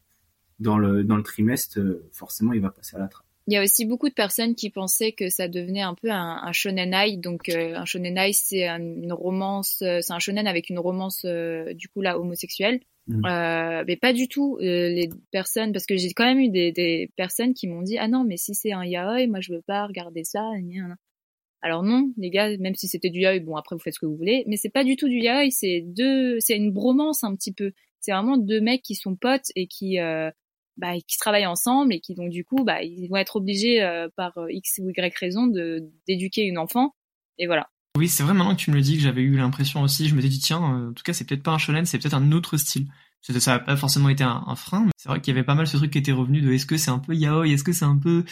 dans le dans le trimestre, euh, forcément, il va passer à la trappe. Il y a aussi beaucoup de personnes qui pensaient que ça devenait un peu un, un shonenai. Donc euh, un shonenai, c'est une romance, c'est un shonen avec une romance du coup là homosexuelle. Mm. Euh, mais pas du tout. Euh, les personnes, parce que j'ai quand même eu des, des personnes qui m'ont dit ah non mais si c'est un yaoi, moi je veux pas regarder ça. Alors non, les gars, même si c'était du yaoi, bon après vous faites ce que vous voulez, mais c'est pas du tout du yaoi, c'est deux, c'est une bromance un petit peu. C'est vraiment deux mecs qui sont potes et qui euh, bah, qui travaillent ensemble et qui donc du coup bah ils vont être obligés euh, par x ou y raison de d'éduquer une enfant et voilà. Oui, c'est vrai maintenant que tu me le dis que j'avais eu l'impression aussi. Je me suis dit tiens, euh, en tout cas c'est peut-être pas un shonen, c'est peut-être un autre style. Ça n'a pas forcément été un, frein, mais c'est vrai qu'il y avait pas mal ce truc qui était revenu de est-ce que c'est un peu yaoi, est-ce que c'est un peu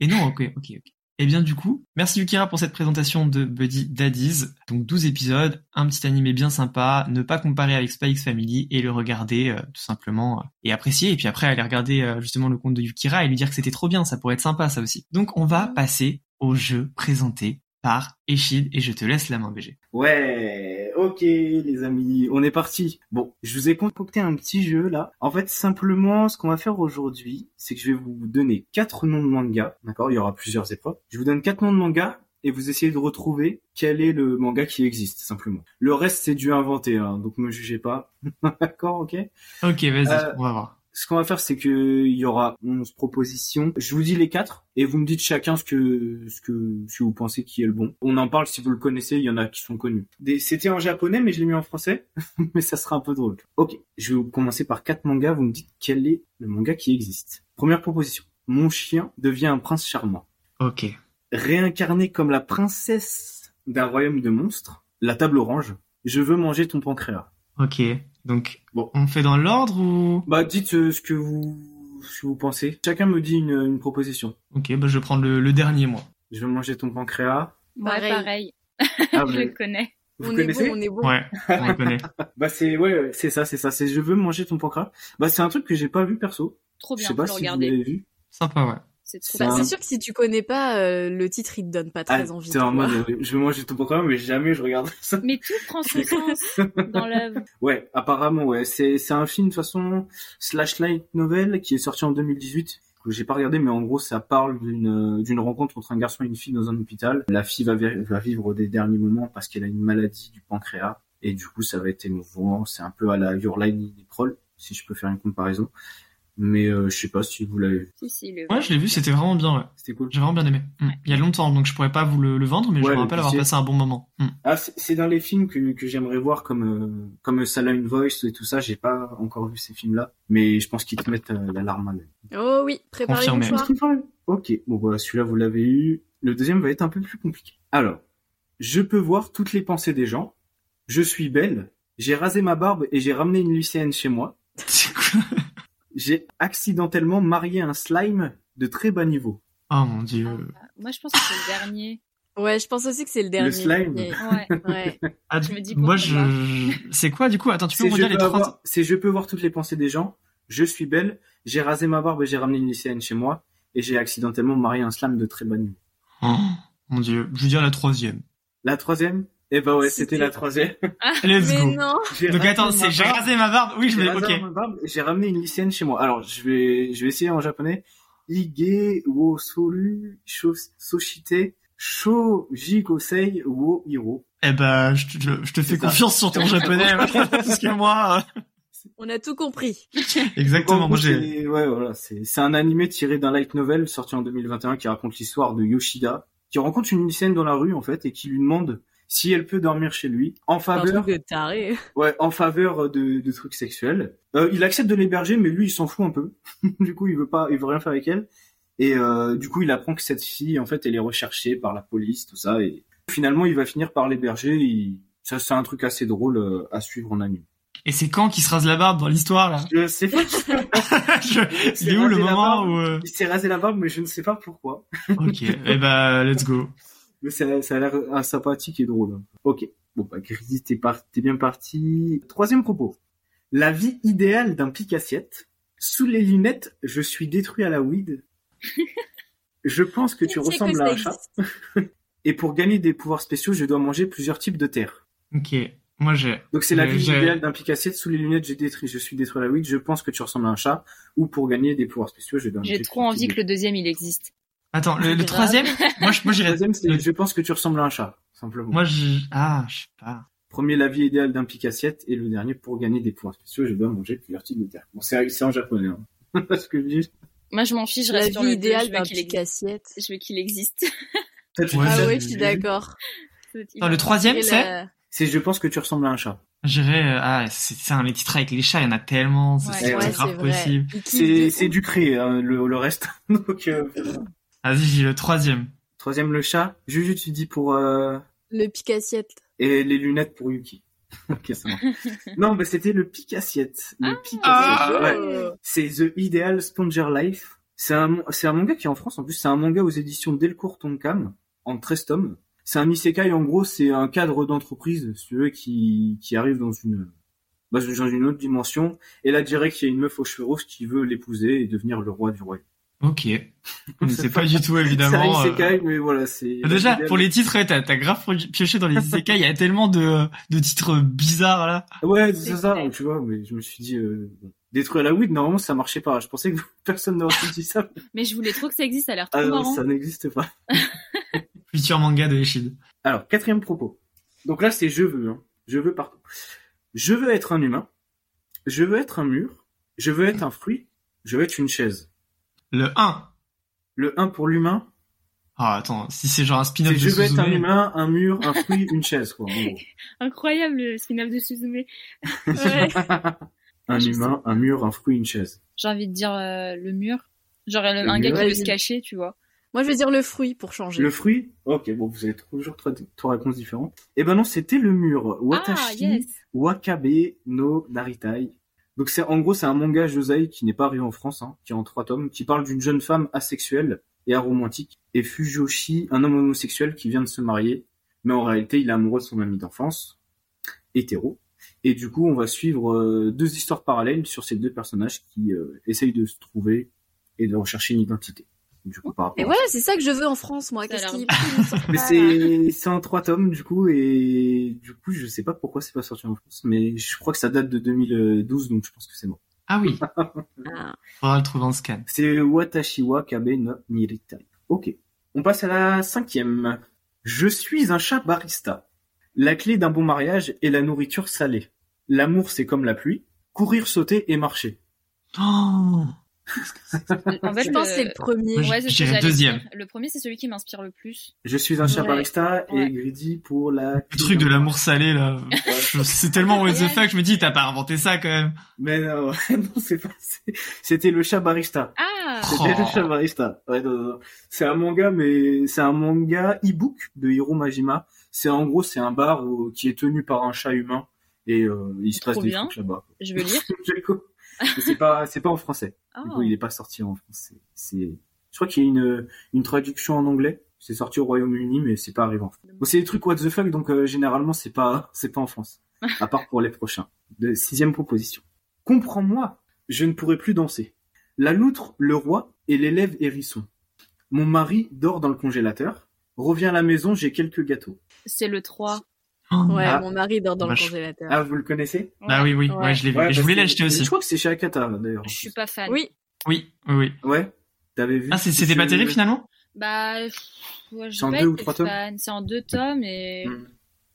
et non, ok, ok, ok. Et eh bien du coup, merci Yukira pour cette présentation de Buddy Daddies. Donc 12 épisodes, un petit animé bien sympa, ne pas comparer avec Spy X Family et le regarder euh, tout simplement euh, et apprécier. Et puis après aller regarder justement le compte de Yukira et lui dire que c'était trop bien, ça pourrait être sympa ça aussi. Donc on va passer au jeu présenté par Echid et je te laisse la main BG. Ouais, ok les amis, on est parti. Bon, je vous ai concocté un petit jeu là. En fait, simplement, ce qu'on va faire aujourd'hui, c'est que je vais vous donner quatre noms de manga. D'accord, il y aura plusieurs épreuves. Je vous donne quatre noms de manga et vous essayez de retrouver quel est le manga qui existe simplement. Le reste c'est du inventé, hein, donc me jugez pas. D'accord, ok? Ok, vas-y, euh, on va voir ce qu'on va faire, c'est que il y aura 11 propositions. Je vous dis les quatre et vous me dites chacun ce que ce que si vous pensez qui est le bon. On en parle si vous le connaissez. Il y en a qui sont connus. C'était en japonais, mais je l'ai mis en français. mais ça sera un peu drôle. Ok, je vais commencer par quatre mangas. Vous me dites quel est le manga qui existe. Première proposition. Mon chien devient un prince charmant. Ok. Réincarné comme la princesse d'un royaume de monstres. La table orange. Je veux manger ton pancréas. Ok. Donc, bon, on fait dans l'ordre ou? Bah, dites euh, ce que vous ce que vous pensez. Chacun me dit une, une proposition. Ok, bah je vais prendre le, le, dernier moi. Je vais manger ton pancréas. Pareil. pareil. Ah, je le connais. Vous on connaissez? est bon, on est bon. Ouais, on le connaît. bah c'est ouais, c'est ça, c'est ça. C'est je veux manger ton pancréas. Bah c'est un truc que j'ai pas vu perso. Trop bien. Je sais pas si vous l'avez vu. Sympa, ouais. C'est sûr que si tu connais pas euh, le titre, il te donne pas très ah, envie. C'est en mode, euh, je vais manger tout programme, mais jamais je regarde ça. Mais tout prend son sens dans l'œuvre. Ouais, apparemment, ouais. C'est c'est un film de façon slash light novel qui est sorti en 2018 que j'ai pas regardé, mais en gros, ça parle d'une d'une rencontre entre un garçon et une fille dans un hôpital. La fille va, va vivre des derniers moments parce qu'elle a une maladie du pancréas et du coup, ça va être émouvant. C'est un peu à la Your Line Prol, si je peux faire une comparaison mais euh, je sais pas si vous l'avez vu. Si, si, le... Ouais, je l'ai vu, c'était vraiment bien. Ouais. C'était cool. J'ai vraiment bien aimé. Mm. Il y a longtemps, donc je pourrais pas vous le, vendre, mais je me rappelle avoir passé un bon moment. Mm. Ah, c'est dans les films que, que j'aimerais voir comme euh, comme Salon Voice et tout ça. J'ai pas encore vu ces films-là, mais je pense qu'ils te mettent euh, l'alarme à l'œil. Oh oui, préparez vous Ok, bon voilà, celui-là vous l'avez eu. Le deuxième va être un peu plus compliqué. Alors, je peux voir toutes les pensées des gens. Je suis belle. J'ai rasé ma barbe et j'ai ramené une lycéenne chez moi. j'ai accidentellement marié un slime de très bas niveau. Oh mon dieu. Ah, moi, je pense que c'est le dernier. Ouais, je pense aussi que c'est le dernier. Le slime. Ouais. ouais. Ah, je me dis moi, je. C'est quoi du coup? Attends, tu peux me redire les trois C'est je peux voir toutes les pensées des gens. Je suis belle. J'ai rasé ma barbe et j'ai ramené une lycéenne chez moi. Et j'ai accidentellement marié un slime de très bas niveau. Oh, mon dieu. Je veux dire la troisième. La troisième Eh ben ouais, c'était la troisième. Ah, Let's mais go. non. Donc attends, c'est j'ai rasé ma barbe. Oui, je vais. Ok. J'ai ramené une lycéenne chez moi. Alors je vais, je vais essayer en japonais. Ige wo soru soshite shoji kosei wo hiro. Eh ben, je te, je te fais confiance sur ton japonais parce que moi. euh, On a tout compris. Exactement. En Moi, j'ai. c'est- ouais, voilà, c'est c'est un animé tiré d'un light novel sorti en 2021 qui raconte l'histoire de Yoshida, qui rencontre une lycéenne dans la rue en fait et qui lui demande si elle peut dormir chez lui en Un faveur, truc de taré. ouais, en faveur de, de trucs sexuels. Euh, il accepte de l'héberger, mais lui il s'en fout un peu. du coup, il veut pas, il veut rien faire avec elle. Et euh, du coup, il apprend que cette fille, en fait, elle est recherchée par la police, tout ça. Et finalement, il va finir par l'héberger. Il... Ça, c'est un truc assez drôle euh, à suivre en anime. Et c'est quand qu'il se rase la barbe dans l'histoire là? Je sais pas. Je- Il est où le moment où Il s'est rasé la barbe, mais je ne sais pas pourquoi. Ok. Eh ben, let's go. Mais ça, ça a l'air sympathique et drôle. Ok. Bon, bah, Grisi, t'es par... t'es bien parti. Troisième propos. La vie idéale d'un pic-assiette. Sous les lunettes, je suis détruit à la weed. Je pense que tu ressembles que à un chat. Et pour gagner des pouvoirs spéciaux, je dois manger plusieurs types de terre. Ok. Moi, j'ai. Donc c'est la vie j'ai- idéale d'un pic-assiette. Sous les lunettes, j'ai détruit, je suis détruit à la weed. Je pense que tu ressembles à un chat. Ou pour gagner des pouvoirs spéciaux, je dois manger J'ai trop envie que le deuxième il existe. Attends, le, troisième. Moi, je, moi, Le j'irais. Troisième, c'est je pense que tu ressembles à un chat, simplement. Moi, je. Ah, je sais pas. Premier, la vie idéale d'un pic-assiette. Et le dernier, pour gagner des pouvoirs spéciaux, je dois manger plusieurs types de terre. Bon, c'est c'est en japonais. Hein. Parce que je dis. Moi je m'en fiche, je La reste vie sur le deux, idéale je veux d'un qu'il existe. pic-assiette. Je veux qu'il existe. Ah ouais, je suis d'accord. Le troisième, c'est C'est je pense que tu ressembles à un chat. J'irais. euh, Ah, c'est ça, les titres avec les chats, il y en a tellement. C'est Ouais, grave possible. C'est du créé, hein, le, le reste. Donc, euh, Vas-y, j'ai le troisième. troisième, le chat. Juju, tu dis pour... Euh... Le pic-assiette. Et les lunettes pour Yuki. ok, ça marche. non, mais c'était le pic-assiette. Le pic-assiette. Ah, ouais. Oh. C'est The Ideal Sponger Life. C'est un, c'est un manga qui est en France. En plus, c'est un manga aux éditions Delcourt Tonkam, en 13 tomes. C'est un isekai, en gros, c'est un cadre d'entreprise, si tu veux, qui, qui arrive dans une, bah, dans une autre dimension. Et là, direct, il y a une meuf aux cheveux roses qui veut l'épouser et devenir le roi du royaume. Ok. Sais pas du tout, C'est un évidemment. euh. isekai, mais voilà, c'est... Déjà, pour les titres, t'as t'as grave pioché dans les isekai, il y a tellement de, de titres bizarres, là. Ouais, c'est C'est ça, tu vois, mais je me suis dit, euh, détruire la weed, normalement, ça marchait pas. Je pensais que personne n'aurait dit ça. Mais je voulais trop que ça existe, ça a l'air trop Ah non, marrant. ça n'existe pas. Futur manga de Eshid. Alors, quatrième propos. Donc là, c'est je veux, hein. Je veux partout. Je veux être un humain. Je veux être un mur. Je veux être un fruit. Je veux être une chaise. Le 1. Le 1 pour l'humain, Ah, attends, si c'est genre un spin-off de je veux être un Suzume. humain, un mur, un fruit, une chaise, quoi. Incroyable le spin-off de Suzume. Ouais. un Je humain, un mur, un fruit, une chaise. J'ai envie de dire euh, le mur. Genre le- Le un gars qui veut Ouais, se cacher, tu vois. Moi, je vais dire le fruit pour changer. Le fruit? Ok, bon, vous avez toujours trois, trois réponses différentes. Eh ben non, c'était le mur. Ah, Watashi yes. Wakabe no Naritai. Donc c'est en gros c'est un manga josei qui n'est pas arrivé en France, hein, qui est en trois tomes, qui parle d'une jeune femme asexuelle et aromantique, et Fujoshi, un homme homosexuel qui vient de se marier, mais en réalité il est amoureux de son ami d'enfance, hétéro. Et du coup on va suivre euh, deux histoires parallèles sur ces deux personnages qui euh, essayent de se trouver et de rechercher une identité. Du coup par rapport Et voilà, c'est ça que je veux en France, moi. Qu'est-ce qui mais c'est c'est en trois tomes du coup et du coup je sais pas pourquoi c'est pas sorti en France mais je crois que ça date de 2012 donc je pense que c'est bon. Ah oui, Ah. faudra le trouver en scan. C'est Watashi wa Kabe no Niritai. Ok. On passe à la cinquième. Je suis un chat barista. La clé d'un bon mariage est la nourriture salée. L'amour c'est comme la pluie. Courir, sauter et marcher. Oh En fait, Je pense que c'est le premier. Ouais, c'est j'allais deuxième. dire. Le premier, c'est celui qui m'inspire le plus. Je suis un chat Ouais. barista Ouais. et Greedy pour la... Le truc de l'amour salé, là. C'est tellement what the fuck, je me dis, t'as pas inventé ça, quand même. Mais non, non c'est pas... C'était le chat barista. Ah C'était Oh. le chat barista. Ouais, non, non, non. C'est un manga, mais c'est un manga e-book de Hiro Majima. C'est en gros, c'est un bar où- qui est tenu par un chat humain et euh, il se passe Trop des bien. trucs là-bas. Je veux lire. Du mais c'est pas, c'est pas en français. Du Oh. coup, il est pas sorti en français. C'est, je crois qu'il y a une, une traduction en anglais. C'est sorti au Royaume-Uni, mais c'est pas arrivé en France. Bon, c'est des trucs what the fuck, donc euh, généralement c'est pas, c'est pas en France. À part pour les prochains. De sixième proposition. Comprends-moi, je ne pourrai plus danser. La loutre, le roi et l'élève hérisson. Mon mari dort dans le congélateur. Reviens à la maison, j'ai quelques gâteaux. C'est le 3. Ouais, Ah. mon mari dort dans le Vache. congélateur. Ah, vous le connaissez? Ah oui, oui, ouais, Ouais. je l'ai vu. Ouais, je bah, voulais l'acheter aussi. Je crois que c'est chez Akata d'ailleurs. Je suis pas fan. Oui, Oui, oui, oui. Ouais. T'avais vu Ah, c'est- c'était pas Je- terrible finalement? Bah, ouais, j'ai C'est en pas deux ou trois tomes fan. C'est en deux tomes et Hmm.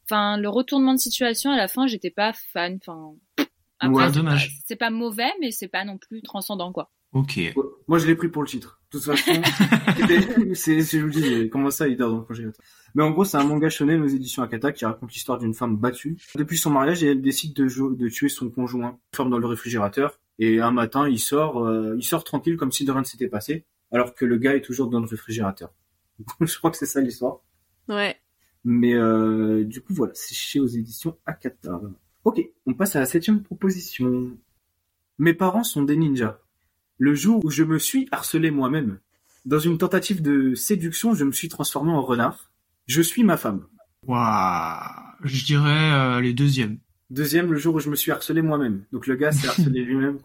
enfin le retournement de situation à la fin, j'étais pas fan. Enfin, après, Ouais, dommage. C'est pas mauvais, mais c'est pas non plus transcendant quoi. Ok. Moi, je l'ai pris pour le titre. De toute façon, c'est, je vous dis, comment ça, il dort dans le congélateur. Mais en gros, c'est un manga shonen aux éditions Akata qui raconte l'histoire d'une femme battue. Depuis son mariage, et elle décide de, de tuer son conjoint, forme dans le réfrigérateur. Et un matin, il sort, euh, il sort tranquille comme si de rien ne s'était passé, alors que le gars est toujours dans le réfrigérateur. je crois que c'est ça l'histoire. ouais. Mais euh, du coup, voilà, c'est chez aux éditions Akata. Ok, on passe à la septième proposition. Mes parents sont des ninjas. Le jour où je me suis harcelé moi-même, dans une tentative de séduction, je me suis transformé en renard. Je suis ma femme. Waouh. Je dirais euh, les deuxièmes. Deuxième, le jour où je me suis harcelé moi-même. Donc le gars s'est harcelé lui-même.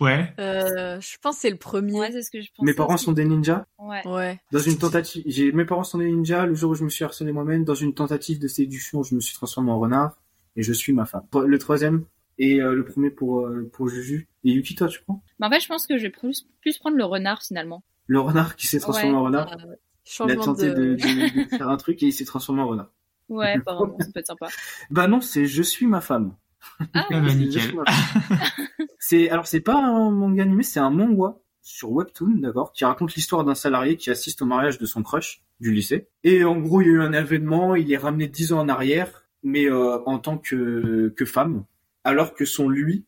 Ouais. Euh, je pense que c'est le premier. Ouais, c'est ce que je pense. Mes parents sont des ninjas. Ouais. Ouais. Dans une tentative, j'ai mes parents sont des ninjas. Le jour où je me suis harcelé moi-même, dans une tentative de séduction, je me suis transformé en renard et je suis ma femme. Le troisième et euh, le premier pour euh, pour Juju. Et Yuki, toi, tu prends Mais en fait, je pense que je vais plus, plus prendre le renard finalement. le renard qui s'est transformé Ouais. en renard. Euh, Il a tenté de... de... de- de faire un truc et il s'est transformé en renard. Ouais, apparemment, ça peut être sympa. Bah non, c'est je suis ma femme. Ah, Ah bah, nickel. Je suis ma femme. c'est alors c'est pas un manga animé, c'est un manga sur Webtoon, d'accord, qui raconte l'histoire d'un salarié qui assiste au mariage de son crush du lycée. Et en gros, il y a eu un événement, il est ramené dix ans en arrière, mais euh, en tant que que femme, alors que son lui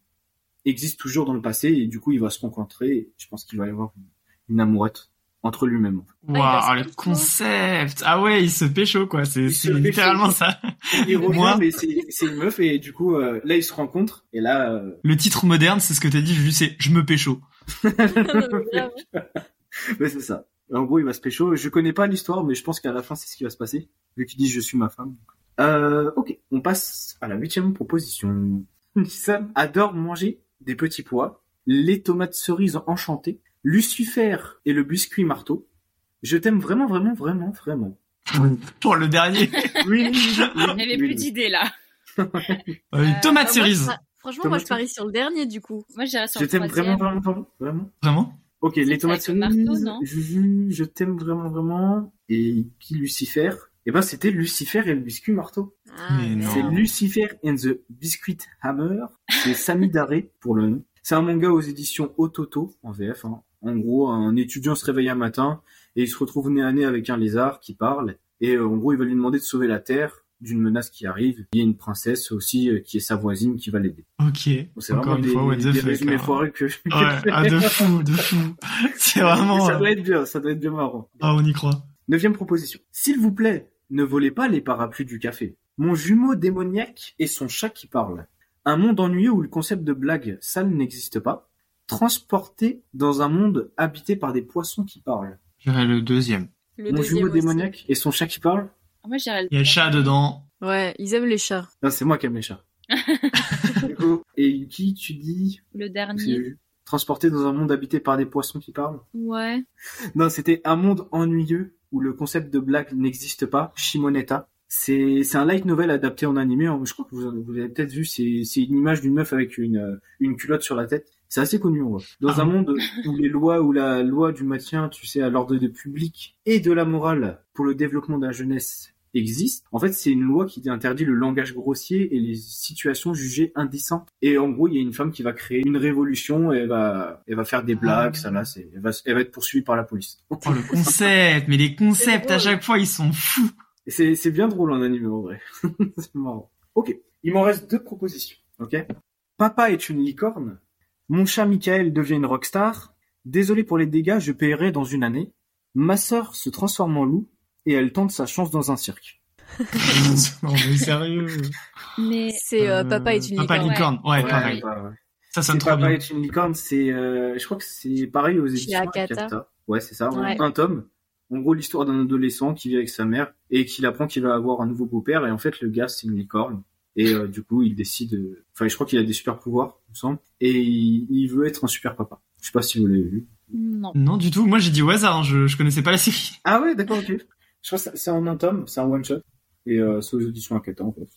existe toujours dans le passé et du coup, il va se rencontrer. Et je pense qu'il va y avoir une, une amourette entre lui-même. Waouh, se le pécho. concept. Ah ouais, il se pécho quoi. C'est pécho. littéralement ça. Il revient, Moi mais c'est une meuf et du coup, euh, là, ils se rencontrent et là. euh, Le titre moderne, c'est ce que t'as dit, Juju, c'est Je me pécho. Ouais, c'est ça. En gros, il va se pécho. Je connais pas l'histoire, mais je pense qu'à la fin, c'est ce qui va se passer. Vu qu'il dit je suis ma femme. Euh, ok. On passe à la huitième proposition. Sam adore manger des petits pois, les tomates cerises enchantées, Lucifer et le biscuit marteau. Je t'aime vraiment, vraiment, vraiment, vraiment. Pour le dernier. Oui, oui, avait plus d'idées là. Euh, Euh, tomate cerise. je- Franchement, moi, je parie sur le dernier, du coup. Moi, j'irais sur Je le t'aime vraiment, vraiment, vraiment, vraiment. Vraiment? Ok, les tomates cerises, je t'aime vraiment, vraiment. Et qui Lucifer? Eh ben, c'était Lucifer et le biscuit marteau. Ah, Mais non. C'est Lucifer and the Biscuit Hammer. C'est Sami Daré pour le nom. C'est un manga aux éditions Ototo en VF. hein. En gros, un étudiant se réveille un matin et il se retrouve nez à nez avec un lézard qui parle. Et euh, en gros, il va lui demander de sauver la Terre d'une menace qui arrive. Il y a une princesse aussi euh, qui est sa voisine qui va l'aider. Ok. C'est Encore vraiment une des, fois, des fuck. résumés hein. foirés que. Ouais, ah, de fou, de fou. C'est vraiment... ça euh, doit être bien, ça doit être bien marrant. Ah, on y croit. Neuvième proposition. S'il vous plaît, ne volez pas les parapluies du café. Mon jumeau démoniaque et son chat qui parle. Un monde ennuyeux où le concept de blague sale n'existe pas. Transporté dans un monde habité par des poissons qui parlent. Je dirais le deuxième. Le Mon deuxième jumeau démoniaque et son chat qui parle. Moi, j'irais le Il y a le chat dedans. Ouais, ils aiment les chats. Non, c'est moi qui aime les chats. Et qui tu dis le dernier. Transporté dans un monde habité par des poissons qui parlent. Ouais. Non, c'était un monde ennuyeux où le concept de blague n'existe pas. Shimoneta. C'est c'est un light novel adapté en animé. hein. Je crois que vous, vous avez peut-être vu. C'est c'est une image d'une meuf avec une euh, une culotte sur la tête. C'est assez connu en vrai. Dans Ah un monde où les lois où la loi du maintien, tu sais, à l'ordre de public et de la morale pour le développement de la jeunesse existe. En fait, c'est une loi qui interdit le langage grossier et les situations jugées indécentes. Et en gros, il y a une femme qui va créer une révolution et elle va, elle va faire des blagues, ça là, c'est, elle va, elle va être poursuivie par la police. Oh, le concept. Mais les concepts, à chaque fois, ils sont fous. C'est, c'est bien drôle en anime, en vrai. c'est marrant. Ok. Il m'en reste deux propositions. Ok? Papa est une licorne. Mon chat Michael devient une rockstar. Désolé pour les dégâts, je paierai dans une année. Ma sœur se transforme en loup et elle tente sa chance dans un cirque. non, mais sérieux. Mais C'est euh, Papa est une Papa licorne. licorne. Ouais, Ouais, pareil. ouais, ouais. Ça C'est sonne trop Papa bien. est une licorne, c'est, euh, je crois que c'est pareil aux éditions Akata. Ouais, c'est ça. Ouais. Un tome. En gros, l'histoire d'un adolescent qui vit avec sa mère et qu'il apprend qu'il va avoir un nouveau beau-père et en fait, le gars, c'est une licorne. Et euh, du coup, il décide, euh, enfin, je crois qu'il a des super pouvoirs, il me semble, et il, il veut être un super papa. Je sais pas si vous l'avez vu. non. Non, du tout. Moi, j'ai dit au hasard. hein. Je, je connaissais pas la série. Ah ouais, d'accord, ok. Je crois que c'est en un tome, c'est un one shot et euh, c'est aux éditions Akata en fait.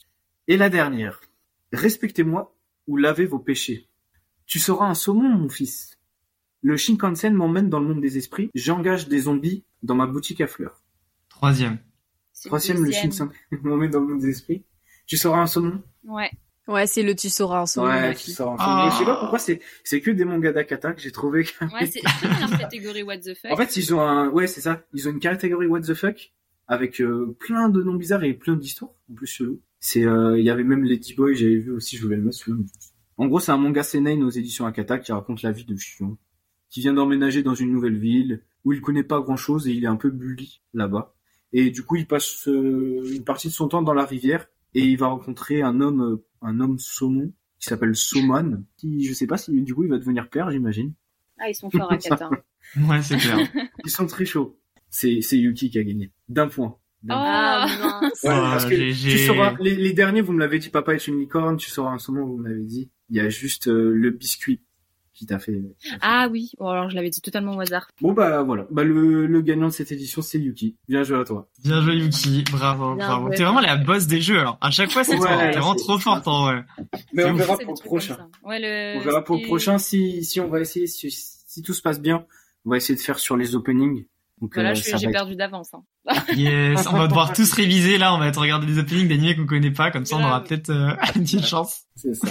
Et la dernière. Respectez-moi ou lavez vos péchés. Tu seras un saumon, mon fils. Le Shinkansen m'emmène dans le monde des esprits. J'engage des zombies dans ma boutique à fleurs. Troisième. Troisième, le Shinkansen m'emmène dans le monde des esprits. Tu seras un saumon? Ouais. Ouais, c'est le tu sauras un saumon. Ouais, tu sauras un saumon. Je sais pas pourquoi c'est c'est que des mangas d'Akata que j'ai trouvé. Ouais, c'est une catégorie what the fuck. En fait, ils ont un ouais, c'est ça. Ils ont une catégorie what the fuck avec euh, plein de noms bizarres et plein d'histoires en plus chelou. C'est euh, il y avait même Lady Boy, j'avais vu aussi, je voulais le mettre En gros, c'est un manga seinen aux éditions Akata qui raconte la vie de Shion qui vient d'emménager dans une nouvelle ville où il connaît pas grand-chose et il est un peu bully là-bas. Et du coup, il passe euh, une partie de son temps dans la rivière et il va rencontrer un homme un homme saumon qui s'appelle Saumon, qui je sais pas si du coup il va devenir père, j'imagine. Ah, ils sont forts à Kata. ouais, c'est clair. ils sont très chauds. C'est c'est Yuki qui a gagné d'un point. Oh, ah. Ouais, parce que tu sauras, les, les, derniers, vous me l'avez dit, papa est une licorne, tu sauras un saumon, vous me l'avez dit. Il y a juste euh, le biscuit qui t'a fait, Ah oui, bon alors je l'avais dit totalement au hasard. Bon bah voilà, bah le, le gagnant de cette édition c'est Yuki. Bien joué à toi. Bien joué Yuki, bravo, bravo. T'es vraiment la boss des jeux alors. À chaque fois c'est toi, t'es vraiment trop forte en vrai. Mais on verra pour le prochain. Ouais, le... On verra pour le prochain si si on va essayer si, si tout se passe bien, on va essayer de faire sur les openings. Donc, voilà, euh, j'ai perdu d'avance. Hein. yes, on va devoir tous réviser là, on va être regarder des openings d'animés qu'on connaît pas, comme ça on aura peut-être euh, une petite chance. C'est ça.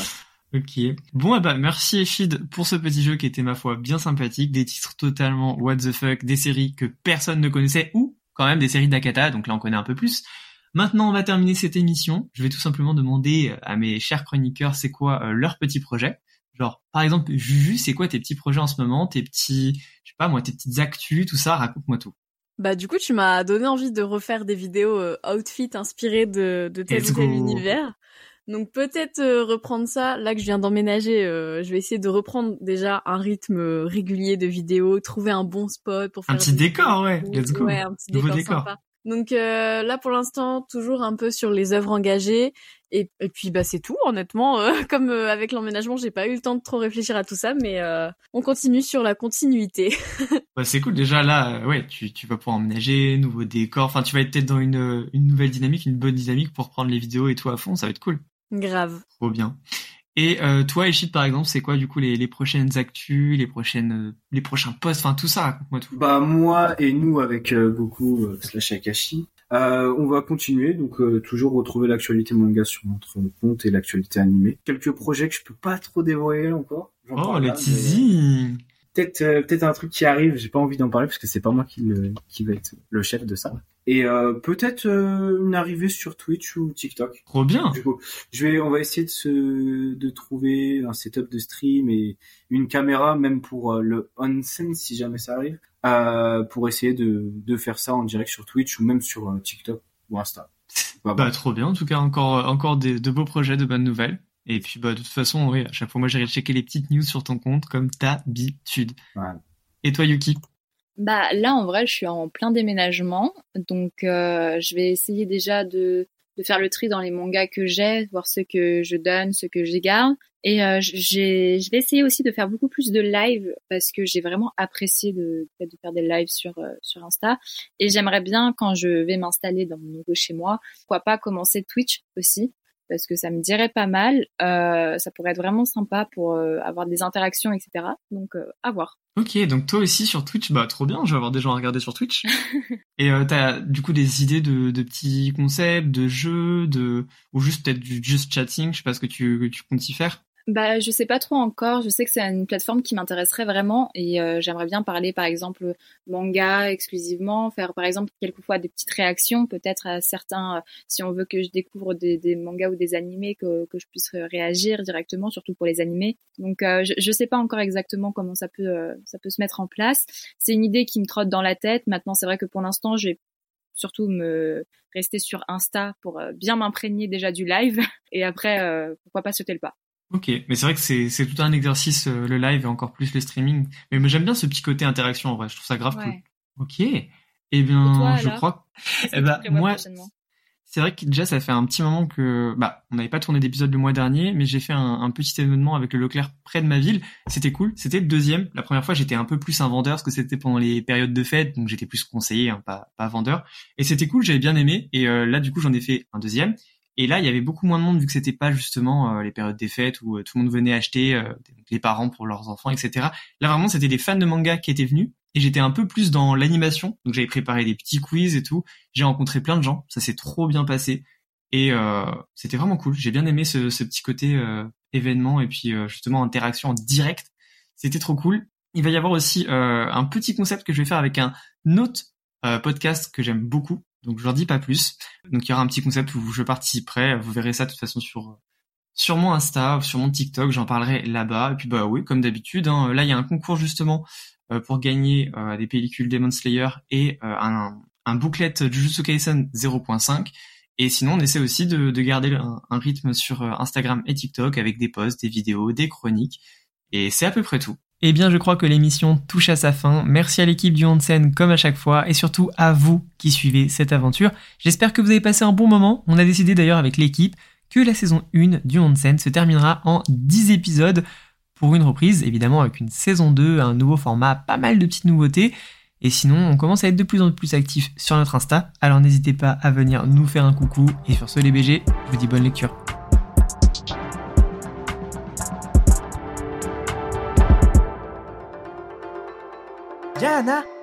Ok. Bon, eh ben, merci Efid pour ce petit jeu qui était, ma foi, bien sympathique. Des titres totalement what the fuck, des séries que personne ne connaissait, ou quand même des séries d'Akata, donc là on connaît un peu plus. Maintenant, on va terminer cette émission. Je vais tout simplement demander à mes chers chroniqueurs c'est quoi euh, leur petit projet? Genre, par exemple, Juju, c'est quoi tes petits projets en ce moment, tes petits, je sais pas moi, tes petites actus, tout ça, raconte-moi tout. Bah du coup, tu m'as donné envie de refaire des vidéos euh, outfit inspirées de, de tel ou tel univers. Donc peut-être euh, reprendre ça. Là que je viens d'emménager, euh, je vais essayer de reprendre déjà un rythme euh, régulier de vidéos, trouver un bon spot pour faire un petit décor, ouais. Let's go. Ouais, un petit décor, Sympa. Donc là pour l'instant toujours un peu sur les œuvres engagées et, et puis bah c'est tout honnêtement. comme avec l'emménagement j'ai pas eu le temps de trop réfléchir à tout ça, mais on continue sur la continuité. bah c'est cool déjà là ouais tu tu vas pouvoir emménager, nouveau décor, enfin tu vas être peut-être dans une une nouvelle dynamique, une bonne dynamique pour prendre les vidéos et tout à fond, ça va être cool. Grave. Trop bien. Et euh, toi, Echid, par exemple, c'est quoi du coup les, les prochaines actus, les prochaines, euh, les prochains posts, enfin tout ça, raconte-moi tout. Bah moi et nous avec euh, beaucoup slash Akashi, on va continuer donc toujours retrouver l'actualité manga sur notre compte et l'actualité animée. Quelques projets que je peux pas trop dévoiler encore. Oh le teasing peut-être euh, peut-être un truc qui arrive j'ai pas envie d'en parler parce que c'est pas moi qui le qui va être le chef de ça. Et euh, peut-être euh, une arrivée sur Twitch ou TikTok. Trop bien. Du coup je vais on va essayer de se de trouver un setup de stream et une caméra même pour le onsen si jamais ça arrive pour essayer de de faire ça en direct sur Twitch ou même sur TikTok ou Insta. Bah, trop bien. En tout cas encore encore des, de beaux projets de bonnes nouvelles et puis, bah, de toute façon, oui, à chaque fois, moi, j'irai checker les petites news sur ton compte, comme d'habitude. Et toi, Yuki? Bah, là, en vrai, je suis en plein déménagement. Donc, euh, je vais essayer déjà de, de faire le tri dans les mangas que j'ai, voir ce que je donne, ce que je garde. Et euh, j'ai, je vais essayer aussi de faire beaucoup plus de live parce que j'ai vraiment apprécié de, de faire des lives sur, euh, sur Insta. Et j'aimerais bien, quand je vais m'installer dans mon nouveau chez moi, pourquoi pas commencer Twitch aussi parce que ça me dirait pas mal. Euh, ça pourrait être vraiment sympa pour euh, avoir des interactions, etc. Donc, euh, à voir. Ok, donc toi aussi sur Twitch, bah trop bien, je vais avoir des gens à regarder sur Twitch. Et t'as du coup des idées de, de, petits concepts, de jeux, de ou juste peut-être du just chatting, je sais pas ce que tu, que tu comptes y faire? Bah, je sais pas trop encore. Je sais que c'est une plateforme qui m'intéresserait vraiment et euh, j'aimerais bien parler, par exemple, manga exclusivement, faire par exemple quelquefois des petites réactions, peut-être à certains, euh, si on veut que je découvre des, des mangas ou des animés, que, que, je puisse réagir directement, surtout pour les animés. Donc, euh, je, je sais pas encore exactement comment ça peut, ça peut se mettre en place. C'est une idée qui me trotte dans la tête. Maintenant, c'est vrai que pour l'instant, je vais surtout me rester sur Insta pour bien m'imprégner déjà du live et après, pourquoi pas sauter le pas. Ok, mais c'est vrai que c'est, c'est tout un exercice euh, le live et encore plus le streaming. Mais j'aime bien ce petit côté interaction en vrai, je trouve ça grave cool. Ok, eh bien, je crois. Eh ben moi, c'est vrai que déjà ça fait un petit moment que bah on n'avait pas tourné d'épisode le mois dernier, mais j'ai fait un, petit événement avec le Leclerc près de ma ville. C'était cool. C'était le deuxième. La première fois j'étais un peu plus un vendeur parce que c'était pendant les périodes de fête, donc j'étais plus conseiller, hein, pas pas vendeur. Et c'était cool. J'avais bien aimé. Et euh, là du coup j'en ai fait un deuxième. Et là il y avait beaucoup moins de monde vu que c'était pas justement euh, les périodes des fêtes où euh, tout le monde venait acheter, les parents pour leurs enfants, etc. Là vraiment c'était des fans de manga qui étaient venus et j'étais un peu plus dans l'animation. Donc j'avais préparé des petits quiz et tout. J'ai rencontré plein de gens, ça s'est trop bien passé et euh, c'était vraiment cool. J'ai bien aimé ce, ce petit côté euh, événement et puis euh, justement interaction en direct. C'était trop cool. Il va y avoir aussi euh, un petit concept que je vais faire avec un autre podcast que j'aime beaucoup. Donc je leur dis pas plus. Donc il y aura un petit concept où je participerai. Vous verrez ça de toute façon sur sur mon Insta, sur mon TikTok, j'en parlerai là-bas. Et puis bah oui, comme d'habitude, hein, là il y a un concours justement euh, pour gagner euh, des pellicules Demon Slayer et euh, un, un booklet Jujutsu Kaisen 0.5. Et sinon, on essaie aussi de, de garder un, un, rythme sur Instagram et TikTok avec des posts, des vidéos, des chroniques. Et c'est à peu près tout. Eh bien, je crois que l'émission touche à sa fin. Merci à l'équipe du Onsen comme à chaque fois et surtout à vous qui suivez cette aventure. J'espère que vous avez passé un bon moment. On a décidé d'ailleurs avec l'équipe que la saison 1 du Onsen se terminera en 10 épisodes pour une reprise, évidemment avec une saison 2, un nouveau format, pas mal de petites nouveautés. Et sinon, on commence à être de plus en plus actifs sur notre Insta, alors n'hésitez pas à venir nous faire un coucou. Et sur ce, les BG, je vous dis bonne lecture. Yeah, na.